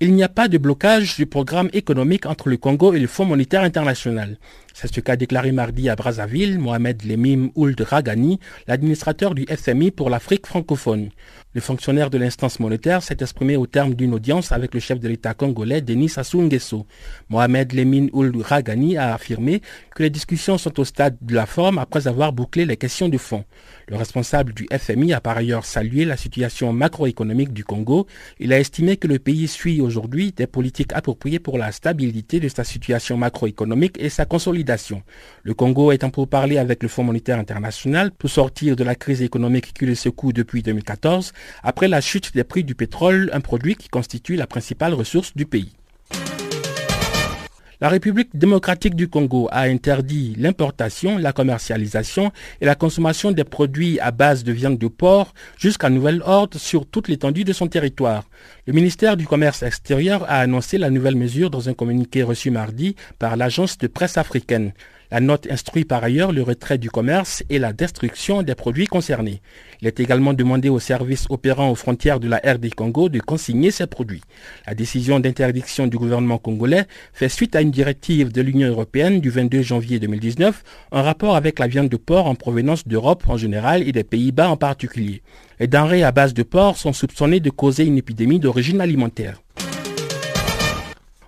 Il n'y a pas de blocage du programme économique entre le Congo et le Fonds monétaire international. C'est ce qu'a déclaré mardi à Brazzaville Mohamed Lemim Ould Ragani, l'administrateur du FMI pour l'Afrique francophone. Le fonctionnaire de l'instance monétaire s'est exprimé au terme d'une audience avec le chef de l'État congolais Denis Sassou Nguesso. Mohamed Lemim Ould Ragani a affirmé que les discussions sont au stade de la forme après avoir bouclé les questions de fond. Le responsable du FMI a par ailleurs salué la situation macroéconomique du Congo. Il a estimé que le pays suit aujourd'hui des politiques appropriées pour la stabilité de sa situation macroéconomique et sa consolidation le Congo est en pourparlers avec le Fonds monétaire international pour sortir de la crise économique qui le secoue depuis 2014 après la chute des prix du pétrole, un produit qui constitue la principale ressource du pays. La République démocratique du Congo a interdit l'importation, la commercialisation et la consommation des produits à base de viande de porc jusqu'à nouvel ordre sur toute l'étendue de son territoire. Le ministère du Commerce extérieur a annoncé la nouvelle mesure dans un communiqué reçu mardi par l'agence de presse africaine. La note instruit par ailleurs le retrait du commerce et la destruction des produits concernés. Il est également demandé aux services opérant aux frontières de la RD Congo de consigner ces produits. La décision d'interdiction du gouvernement congolais fait suite à une directive de l'Union européenne du 22 janvier 2019 en rapport avec la viande de porc en provenance d'Europe en général et des Pays-Bas en particulier. Les denrées à base de porc sont soupçonnées de causer une épidémie d'origine alimentaire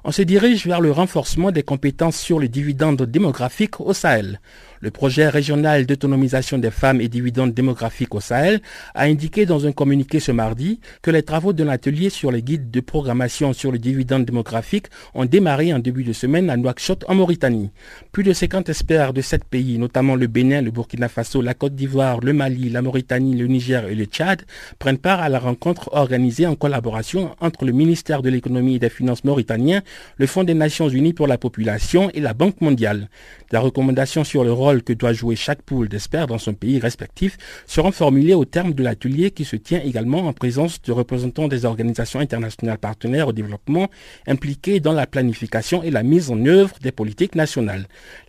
on se dirige vers le renforcement des compétences sur les dividendes démographiques au Sahel. Le projet régional d'autonomisation des femmes et dividendes démographiques au Sahel a indiqué dans un communiqué ce mardi que les travaux de l'atelier sur les guides de programmation sur les dividendes démographiques ont démarré en début de semaine à Nouakchott en Mauritanie. Plus de 50 experts de sept pays, notamment le Bénin, le Burkina Faso, la Côte d'Ivoire, le Mali, la Mauritanie, le Niger et le Tchad, prennent part à la rencontre organisée en collaboration entre le ministère de l'économie et des finances mauritanien, le Fonds des Nations Unies pour la population et la Banque mondiale. Des recommandations sur le rôle que doit jouer chaque poule d'experts dans son pays respectif seront formulées au terme de l'atelier qui se tient également en présence de représentants des organisations internationales partenaires au développement impliquées dans la planification et la mise en œuvre des politiques nationales.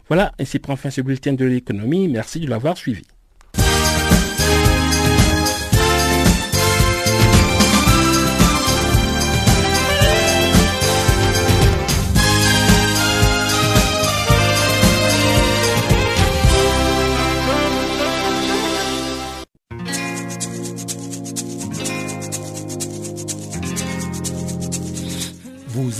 Voilà, ainsi prend fin ce bulletin de l'économie. Merci de l'avoir suivi.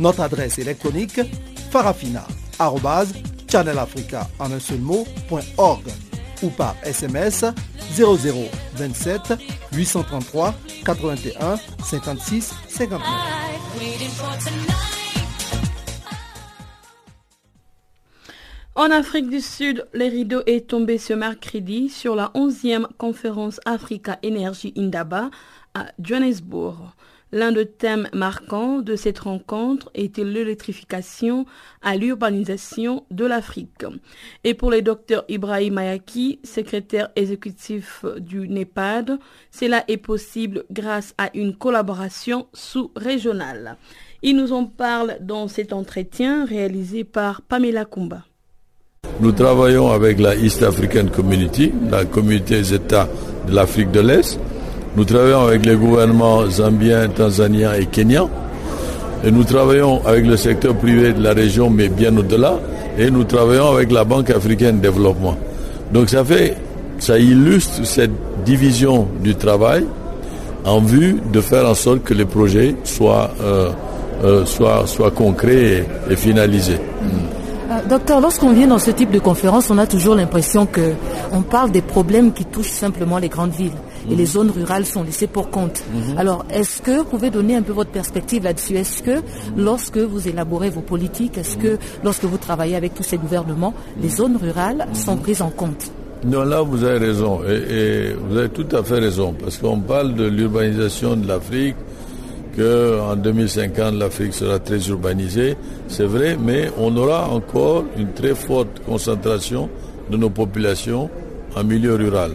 Notre adresse électronique farafina.channelafrica en un seul ou par SMS 0027 833 81 56 59.
En Afrique du Sud, le rideau est tombé ce mercredi sur la 11e conférence Africa Energy Indaba à Johannesburg. L'un des thèmes marquants de cette rencontre était l'électrification à l'urbanisation de l'Afrique. Et pour le docteur Ibrahim Ayaki, secrétaire exécutif du NEPAD, cela est possible grâce à une collaboration sous-régionale. Il nous en parle dans cet entretien réalisé par Pamela Kumba.
Nous travaillons avec la East African Community, la communauté des États de l'Afrique de l'Est, nous travaillons avec les gouvernements zambiens, tanzaniens et kenyans. Et nous travaillons avec le secteur privé de la région, mais bien au-delà. Et nous travaillons avec la Banque africaine de développement. Donc ça fait, ça illustre cette division du travail en vue de faire en sorte que les projets soient, euh, euh, soient, soient concrets et, finalisés.
Euh, docteur, lorsqu'on vient dans ce type de conférence, on a toujours l'impression que on parle des problèmes qui touchent simplement les grandes villes et les zones rurales sont laissées pour compte. Mhm. Alors, est-ce que vous pouvez donner un peu votre perspective là-dessus? Est-ce que lorsque vous élaborez vos politiques, est-ce que lorsque vous travaillez avec tous ces gouvernements, les zones rurales mhm. sont prises en compte?
Non, là, vous avez raison. Et, vous avez tout à fait raison. Parce qu'on parle de l'urbanisation de l'Afrique, qu'en 2050, l'Afrique sera très urbanisée. C'est vrai, mais on aura encore une très forte concentration de nos populations en milieu rural.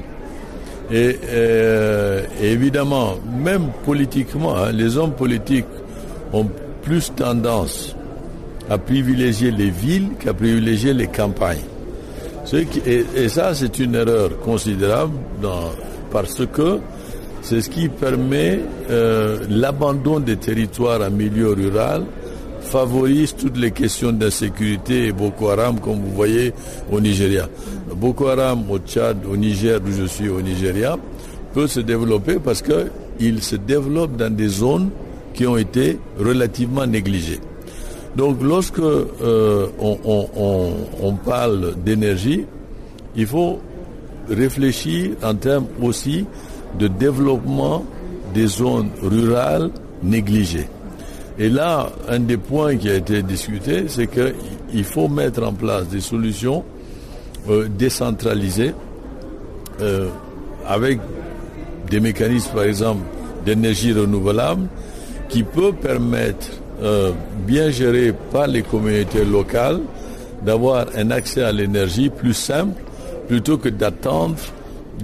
Euh, et, évidemment, même politiquement, hein, les hommes politiques ont plus tendance à privilégier les villes qu'à privilégier les campagnes. et, ça, c'est une erreur considérable parce que c'est ce qui permet euh, l'abandon des territoires en milieu rural favorise toutes les questions d'insécurité et Boko Haram, comme vous voyez au Nigeria. Boko Haram au Tchad, au Niger, où je suis au Nigeria, peut se développer parce qu'il se développe dans des zones qui ont été relativement négligées. Donc lorsque euh, on, parle d'énergie, il faut réfléchir en termes aussi de développement des zones rurales négligées. Et là, un des points qui a été discuté, c'est qu'il faut mettre en place des solutions euh, décentralisées euh, avec des mécanismes, par exemple, d'énergie renouvelable qui peut permettre, euh, bien géré par les communautés locales, d'avoir un accès à l'énergie plus simple plutôt que d'attendre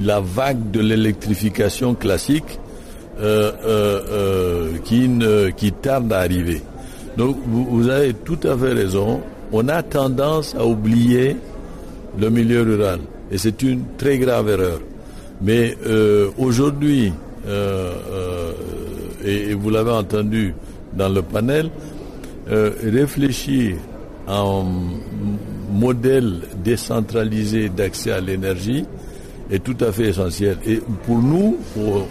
la vague de l'électrification classique qui, ne, qui tarde à arriver. Donc vous, avez tout à fait raison. On a tendance à oublier le milieu rural et c'est une très grave erreur. Mais aujourd'hui, et, et, vous l'avez entendu dans le panel, réfléchir à un modèle décentralisé d'accès à l'énergie est tout à fait essentiel. Et pour nous,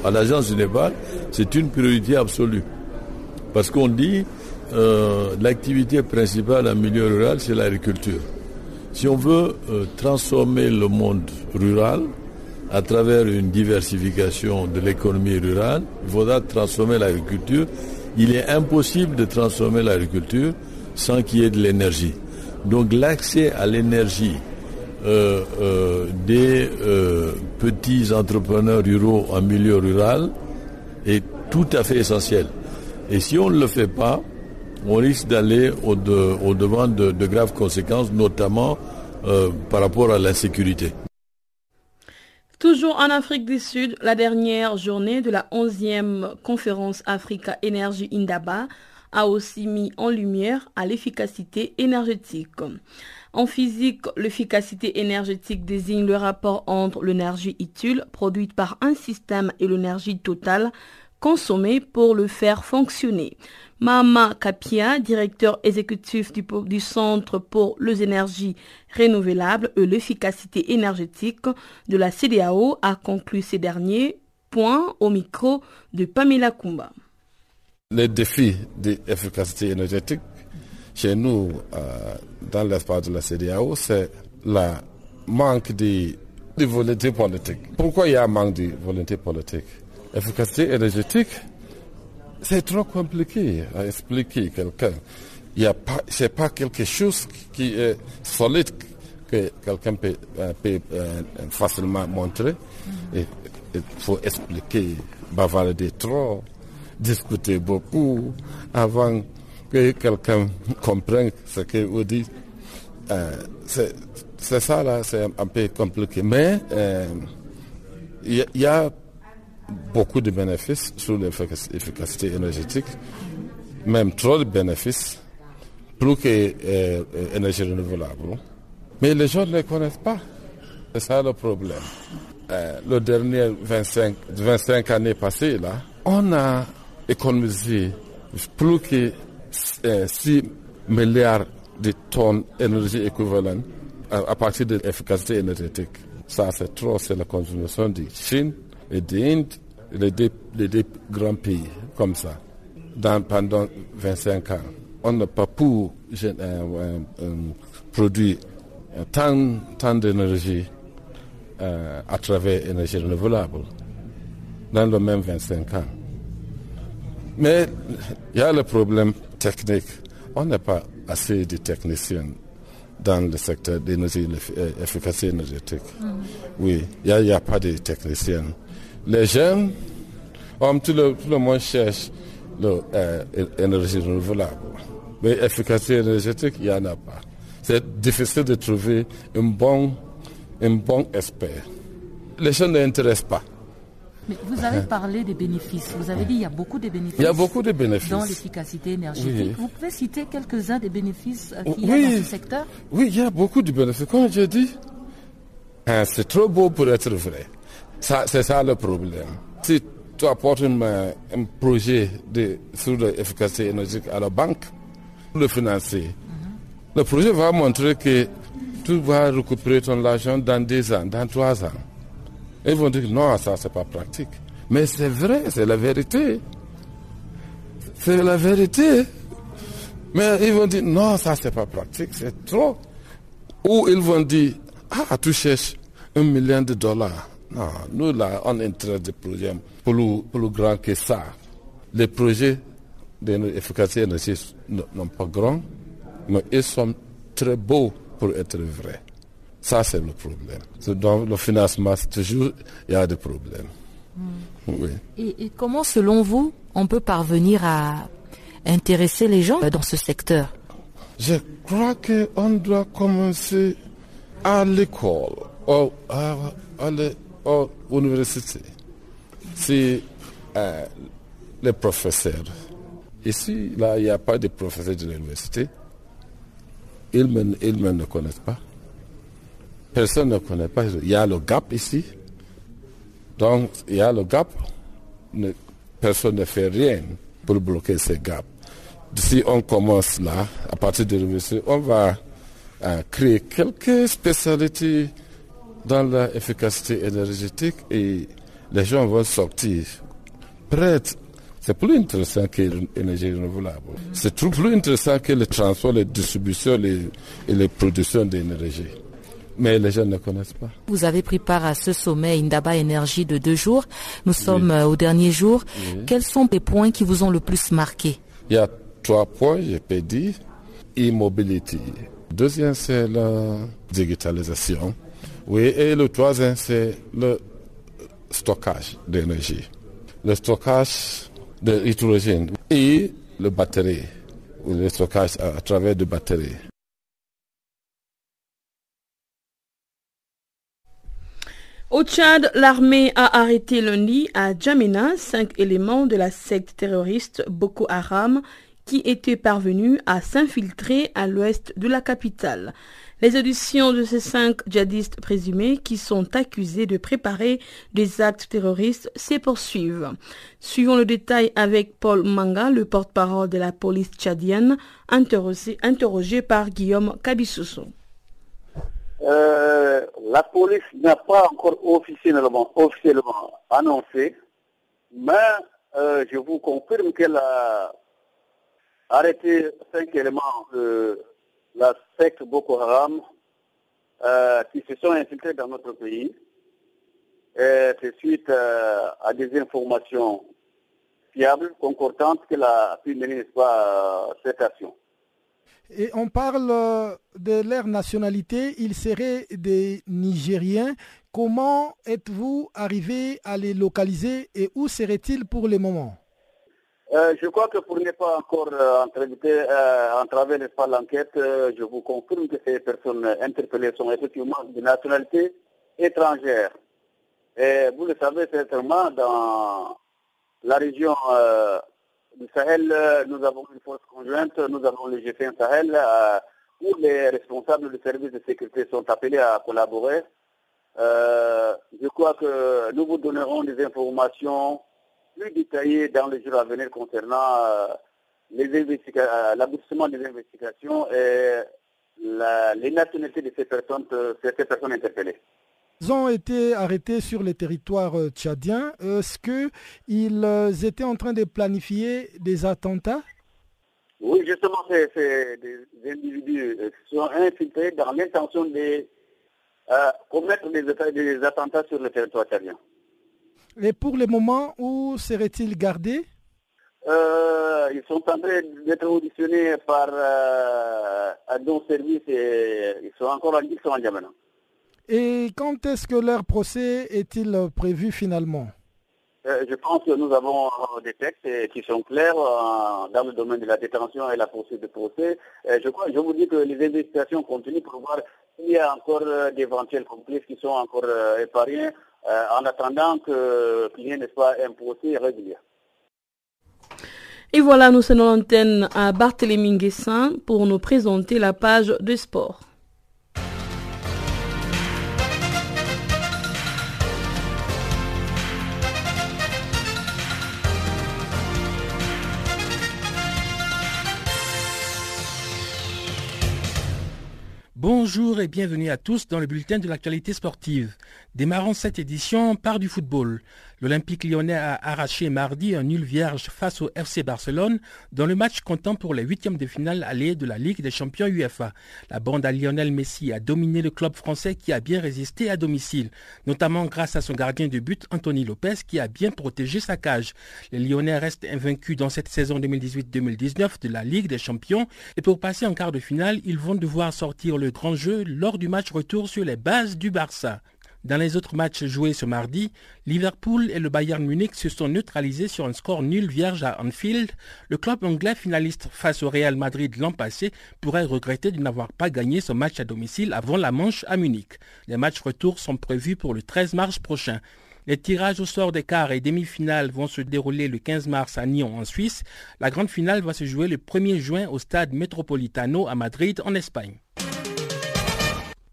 à l'agence du Népal, c'est une priorité absolue. Parce qu'on dit euh, l'activité principale en milieu rural, c'est l'agriculture. Si on veut euh, transformer le monde rural à travers une diversification de l'économie rurale, il faudra transformer l'agriculture. Il est impossible de transformer l'agriculture sans qu'il y ait de l'énergie. Donc l'accès à l'énergie euh, euh, des euh, petits entrepreneurs ruraux en milieu rural est tout à fait essentiel. Et si on ne le fait pas, on risque d'aller au, de, au, devant de, de, graves conséquences, notamment par rapport à l'insécurité.
Toujours en Afrique du Sud, la dernière journée de la 11e conférence Africa Énergie Indaba a aussi mis en lumière à l'efficacité énergétique. En physique, l'efficacité énergétique désigne le rapport entre l'énergie utile produite par un système et l'énergie totale consommée pour le faire fonctionner. Mama Kapia, directeur exécutif du, Centre pour les énergies renouvelables et l'efficacité énergétique de la CDAO, a conclu ces derniers points au micro de Pamela Kumba.
Les défis d'efficacité énergétique chez nous, euh, dans l'espace de la CDAO, c'est le manque de, de, volonté politique. Pourquoi il y a un manque de volonté politique? L'efficacité énergétique, c'est trop compliqué à expliquer quelqu'un. Il y a pas, c'est pas quelque chose qui est solide que quelqu'un peut, euh, peut euh, facilement montrer. Il faut expliquer, bavarder trop, discuter beaucoup avant que quelqu'un comprenne ce que vous dites. Euh, c'est ça là, c'est un peu compliqué. Mais il euh, y, a beaucoup de bénéfices sur l'efficacité énergétique, même trop de bénéfices, plus que euh, énergie renouvelable. Mais les gens ne les connaissent pas. C'est ça le problème. Euh, le dernier 25, 25 années passées, là, on a économisé plus que 6 milliards de tonnes d'énergie équivalente à, partir de l'efficacité énergétique. Ça, c'est trop, c'est la consommation de Chine et d'Inde, les deux, les deux grands pays, comme ça, dans, pendant 25 ans. On n'a pas pu euh, euh, euh, produire tant, tant d'énergie euh, à travers l'énergie renouvelable dans le même 25 ans. Mais il y a le problème technique. On n'a pas assez de techniciens dans le secteur de l'efficacité euh, énergétique. Mm. Oui, il n'y a, a, pas de techniciens. Les jeunes, tout, le, tout le monde cherche l'énergie euh, renouvelable. Mais l'efficacité énergétique, il n'y en a pas. C'est difficile de trouver un bon, un bon expert. Les jeunes ne n'intéressent pas.
Mais vous avez parlé des bénéfices. Vous avez dit qu'il y a beaucoup de bénéfices.
Il y a beaucoup de bénéfices.
Dans l'efficacité énergétique. Vous pouvez citer quelques-uns des bénéfices euh, qu'il y a dans ce secteur?
Oui, il y a beaucoup de bénéfices. Comme je dis, hein, c'est trop beau pour être vrai. c'est ça le problème. Si tu apportes un projet de, sur l'efficacité énergétique à la banque, le financer, mhm. le projet va montrer que tu vas récupérer ton argent dans deux ans, dans trois ans. Ils vont dire non, ça c'est pas pratique. Mais c'est vrai, c'est la vérité. C'est la vérité. Mais ils vont dire non, ça c'est pas pratique, c'est trop. Ou ils vont dire ah, tu cherches un million de dollars. Non, nous là, on est en train de projets plus, plus grand que ça. Les projets d'efficacité énergétique non pas grands, mais ils sont très beaux pour être vrais. Ça, c'est le problème. Dans le financement, toujours, il y a des problèmes.
Hmm. Oui. Et, comment, selon vous, on peut parvenir à intéresser les gens dans ce secteur?
Je crois qu'on doit commencer à l'école ou à, l'université. C'est euh, les professeurs. Ici, là, il n'y a pas de professeurs de l'université. Ils, ils ne me connaissent pas. Personne ne connaît pas. Il y a le gap ici. Donc, il y a le gap. Personne ne fait rien pour bloquer ce gap. Si on commence là, à partir de l'université, on va euh, créer quelques spécialités dans l'efficacité énergétique et les gens vont sortir prêts. C'est plus intéressant que l'énergie renouvelable. C'est plus intéressant que le transport, la distribution et les productions d'énergie mais les gens ne connaissent pas.
Vous avez pris part à ce sommet Indaba Énergie de deux jours. Nous sommes euh, au dernier jour. Quels sont les points qui vous ont le plus marqué?
Il y a trois points, je peux dire. Immobilité. Deuxième, c'est la digitalisation. Oui, et le troisième, c'est le stockage d'énergie. Le stockage de l'hydrogène et le batterie, le stockage à travers des batteries.
Au Tchad, l'armée a arrêté lundi à Djamena cinq éléments de la secte terroriste Boko Haram qui étaient parvenus à s'infiltrer à l'ouest de la capitale. Les auditions de ces cinq djihadistes présumés qui sont accusés de préparer des actes terroristes se poursuivent. Suivons le détail avec Paul Manga, le porte-parole de la police tchadienne, interrogé, par Guillaume Kabissoussou.
Euh, la police n'a pas encore officiellement, officiellement annoncé, mais euh, je vous confirme qu'elle a arrêté cinq éléments de la secte Boko Haram euh, qui se sont infiltrés dans notre pays. C'est suite à des informations fiables, concordantes, qu'elle a pu mener pas, cette action.
Et on parle euh, de leur nationalité, ils seraient des Nigériens. Comment êtes-vous arrivé à les localiser et où seraient-ils pour le moment?
Euh, je crois que pour ne pas encore euh, euh entraver l'enquête, je vous confirme que ces personnes interpellées sont effectivement de nationalité étrangère. Et vous le savez certainement, dans la région Sahel, euh, nous avons une force conjointe, nous avons le G5 Sahel, euh, où les responsables du service de sécurité sont appelés à collaborer. Euh, je crois que nous vous donnerons des informations plus détaillées dans les jours à venir concernant l'aboutissement des investigations et les nationalités de ces personnes, ces personnes interpellées.
Ils ont été arrêtés sur le territoire euh, tchadien. Est-ce qu'ils euh, étaient en train de planifier des attentats?
Oui, justement, c'est des individus euh, qui sont infiltrés dans l'intention de commettre des, attentats sur le territoire tchadien.
Et pour le moment, où seraient-ils gardés?
Ils sont en train d'être auditionnés par un don service et ils sont encore en, ils sont en
et quand est-ce que leur procès est-il prévu finalement
euh, je pense que nous avons euh, des textes qui sont clairs euh, dans le domaine de la détention et la poursuite de procès. je crois, je vous dis que les investigations continuent pour voir s'il y a encore d'éventuels complices qui sont encore épargnés en attendant qu'il n'y ait pas un procès régulier.
Et voilà, nous sommes l'antenne à Barthélémy Nguessin pour nous présenter la page de sport.
Bonjour et bienvenue à tous dans le bulletin de l'actualité sportive. Démarrons cette édition par du football. L'Olympique lyonnais a arraché mardi un nul vierge face au FC Barcelone dans le match comptant pour les huitièmes de finale allée de la Ligue des champions UEFA. La bande à Lionel Messi a dominé le club français qui a bien résisté à domicile, notamment grâce à son gardien de but Anthony Lopez qui a bien protégé sa cage. Les Lyonnais restent invaincus dans cette saison 2018-2019 de la Ligue des champions et pour passer en quart de finale, ils vont devoir sortir le grand jeu lors du match retour sur les bases du Barça. Dans les autres matchs joués ce mardi, Liverpool et le Bayern Munich se sont neutralisés sur un score nul vierge à Anfield. Le club anglais finaliste face au Real Madrid l'an passé pourrait regretter de n'avoir pas gagné son match à domicile avant la manche à Munich. Les matchs retour sont prévus pour le 13 mars prochain. Les tirages au sort des quarts et demi-finales vont se dérouler le 15 mars à Nyon en Suisse. La grande finale va se jouer le 1er juin au stade Metropolitano à Madrid en Espagne.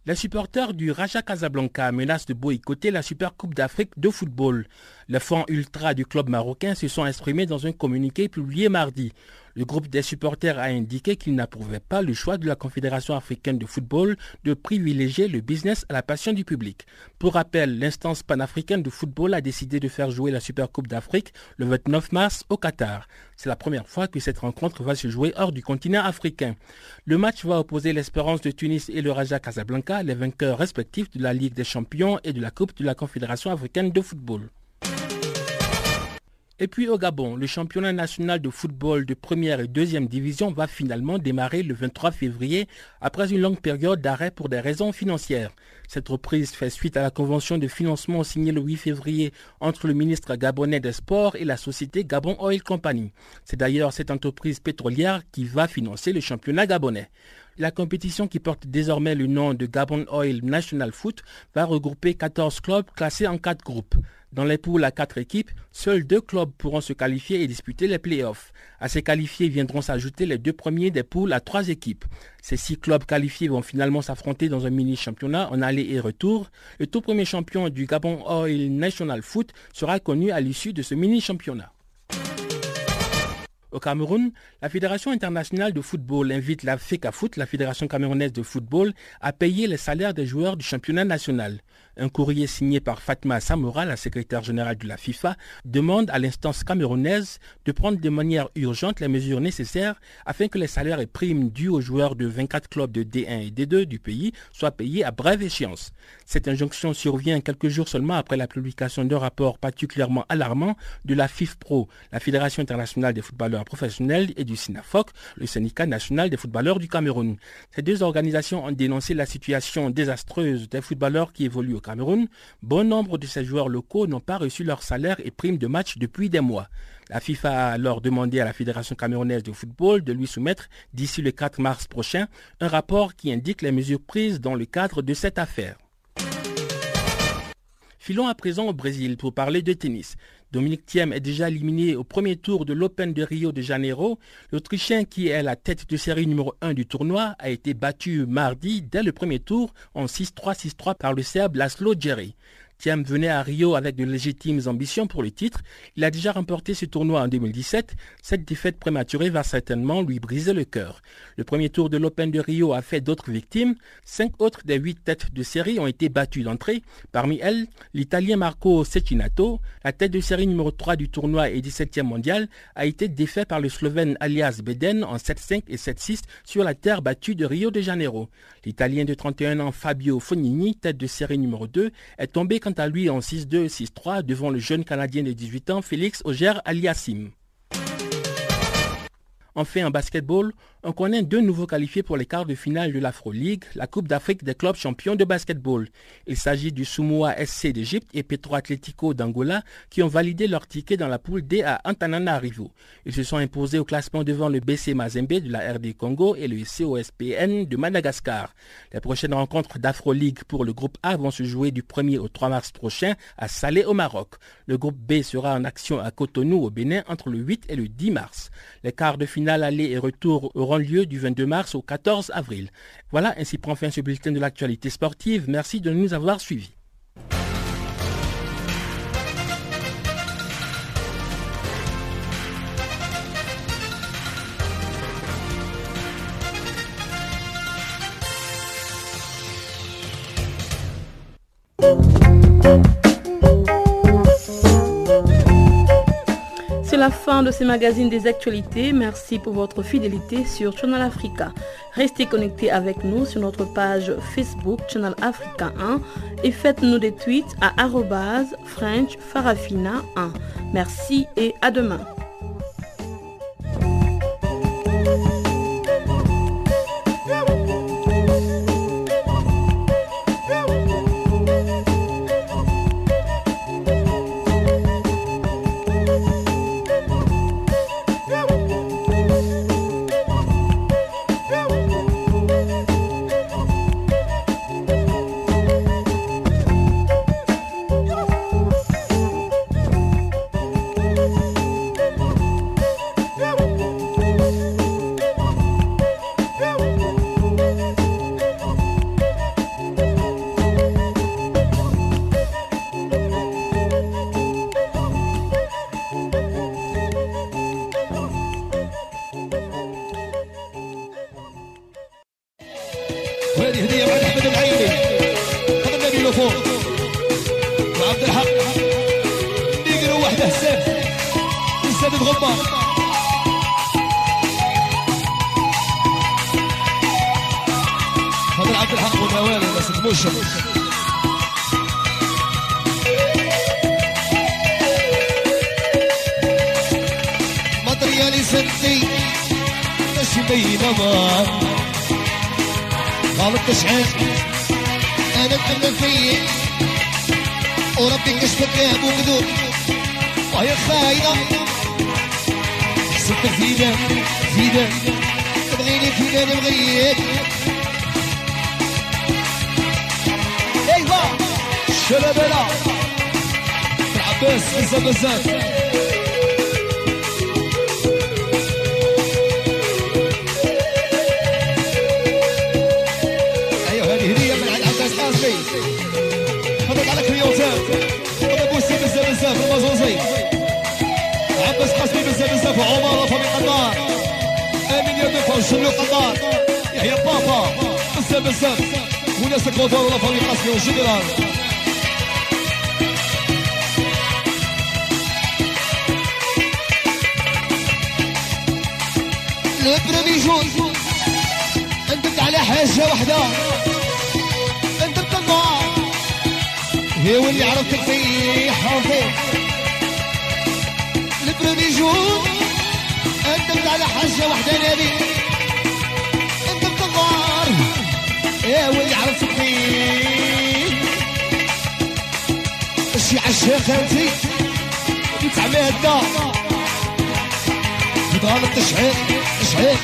Les supporters du Raja Casablanca menacent de boycotter la Super Coupe d'Afrique de football. Les fonds ultra du club marocain se sont exprimés dans un communiqué publié mardi. Le groupe des supporters a indiqué qu'il n'approuvait pas le choix de la Confédération africaine de football de privilégier le business à la passion du public. Pour rappel, l'instance panafricaine de football a décidé de faire jouer la Super Coupe d'Afrique le 29 mars au Qatar. C'est la première fois que cette rencontre va se jouer hors du continent africain. Le match va opposer l'Espérance de Tunis et le Raja Casablanca, les vainqueurs respectifs de la Ligue des champions et de la Coupe de la Confédération africaine de football. Et puis au Gabon, le championnat national de football de première et deuxième division va finalement démarrer le 23 février après une longue période d'arrêt pour des raisons financières. Cette reprise fait suite à la convention de financement signée le 8 février entre le ministre gabonais des Sports et la société Gabon Oil Company. C'est d'ailleurs cette entreprise pétrolière qui va financer le championnat gabonais. La compétition qui porte désormais le nom de Gabon Oil National Foot va regrouper 14 clubs classés en 4 groupes. Dans les poules à quatre équipes, seuls deux clubs pourront se qualifier et disputer les playoffs. À ces qualifiés viendront s'ajouter les deux premiers des poules à trois équipes. Ces six clubs qualifiés vont finalement s'affronter dans un mini-championnat en aller et retour. Le tout premier champion du Gabon Oil National Foot sera connu à l'issue de ce mini-championnat. Au Cameroun, la Fédération internationale de football invite la FECAFOOT, la Fédération camerounaise de football, à payer les salaires des joueurs du championnat national. Un courrier signé par Fatma Samora, la secrétaire générale de la FIFA, demande à l'instance camerounaise de prendre de manière urgente les mesures nécessaires afin que les salaires et primes dus aux joueurs de 24 clubs de D1 et D2 du pays soient payés à brève échéance. Cette injonction survient quelques jours seulement après la publication d'un rapport particulièrement alarmant de la FIFPro, la Fédération internationale des footballeurs professionnels, et du SINAFOC, le syndicat national des footballeurs du Cameroun. Ces deux organisations ont dénoncé la situation désastreuse des footballeurs qui évoluent au Cameroun, bon nombre de ces joueurs locaux n'ont pas reçu leur salaire et primes de match depuis des mois. La FIFA a alors demandé à la Fédération camerounaise de football de lui soumettre d'ici le 4 mars prochain un rapport qui indique les mesures prises dans le cadre de cette affaire. Filons à présent au Brésil pour parler de tennis. Dominique Thiem est déjà éliminé au premier tour de l'Open de Rio de Janeiro. L'Autrichien qui est la tête de série numéro 1 du tournoi a été battu mardi dès le premier tour en 6-3, 6-3 par le Serbe Laszlo Djeri. Thiem venait à Rio avec de légitimes ambitions pour le titre. Il a déjà remporté ce tournoi en 2017. Cette défaite prématurée va certainement lui briser le cœur. Le premier tour de l'Open de Rio a fait d'autres victimes. Cinq autres des huit têtes de série ont été battues d'entrée. Parmi elles, l'Italien Marco Cecchinato, la tête de série numéro 3 du tournoi et 17e mondial, a été défait par le Slovène alias Beden en 7-5 et 7-6 sur la terre battue de Rio de Janeiro. L'Italien de 31 ans Fabio Fognini, tête de série numéro 2, est tombé quant à lui en 6-2 6-3 devant le jeune Canadien de 18 ans Félix Auger Aliassim. Enfin, en basketball, on connaît deux nouveaux qualifiés pour les quarts de finale de l'Afro League, la Coupe d'Afrique des clubs champions de basketball. Il s'agit du Sumoa SC d'Égypte et Petro Atlético d'Angola qui ont validé leur ticket dans la poule D à Antananarivo. Ils se sont imposés au classement devant le BC Mazembe de la RD Congo et le COSPN de Madagascar. Les prochaines rencontres d'Afro League pour le groupe A vont se jouer du 1er au 3 mars prochain à Salé au Maroc. Le groupe B sera en action à Cotonou au Bénin entre le 8 et le 10 mars. Les quarts de finale aller et retour auront lieu du 22 mars au 14 avril. Voilà, ainsi prend fin ce bulletin de l'actualité sportive. Merci de nous avoir suivis.
La fin de ces magazines des actualités. Merci pour votre fidélité sur Channel Africa. Restez connectés avec nous sur notre page Facebook Channel Africa 1 et faites-nous des tweets à French Farafina 1. Merci et à demain. وشنو قطار يحيى بابا بزاف بزاف وناس الكوتور ولا فريق راسي وجنرال البريمي جون ندمت على حاجة وحده ندمت الله هي واللي عرفتك فيه حافظ البريمي جون ندمت على حاجة وحده نبي يا عرفت عرفتني شي عشاق خالتي تعميها الدا بضال التشعير تشعير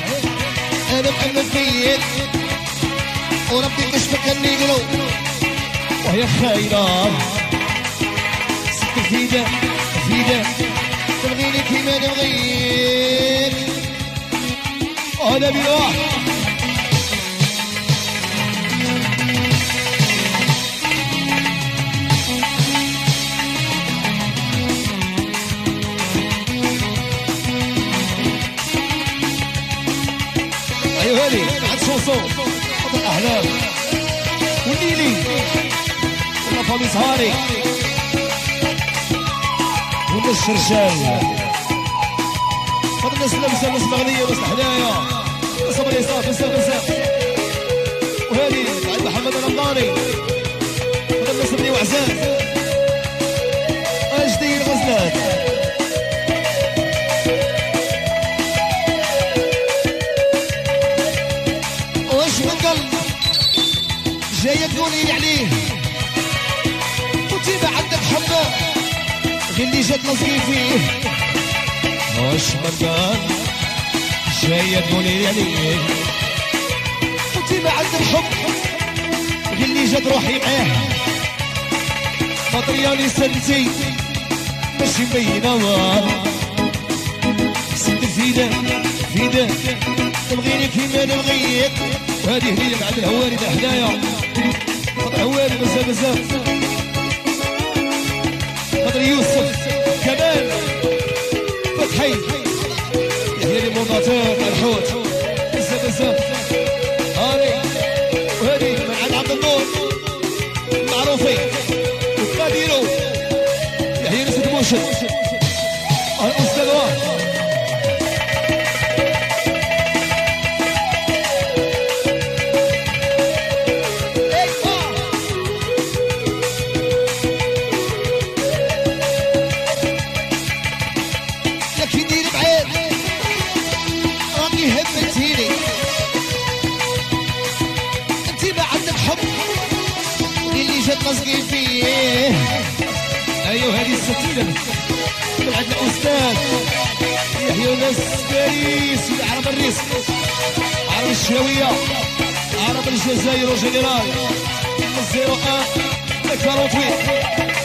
أنا مأمن فيك. وربي باش ما كان يقولو وهي خاينة. ست فيدا فيدا تبغيني كيما نبغيك أنا بواحد صوصو ابو الاحلام والليلي ولا فامي صهاري ولا الشرشال هاد الناس لابسه ناس مغنية ناس حنايا. ناس مريصات ناس ناس وهادي عند محمد رمضاني هاد الناس مني وعزاز أجدي الغزلات تقولي لي عليه وتبع عندك حبه غير اللي جات مزقي فيه واش مرضان جاية تقولي لي يعني. عليه وتبع عندك حب غير اللي جات روحي معاه. خاطري سنتي. ماشي مبينة سد فيدا فيدا تبغيني كيما نبغيك هذه هي بعد الهواري حدايا عوالي بزاف بزاف خاطر يوسف كمال فتحي يحيى لي مناطق الحوت بزاف بزاف هاني وهاني من عند عبد النور. معروفين. وقاديرو يحيى يوسف موشن الاستاذ واحد جميلة طلع عندنا ناس باريس من الريس. عرب الشاوية عرب الجزائر وجنرال 01 48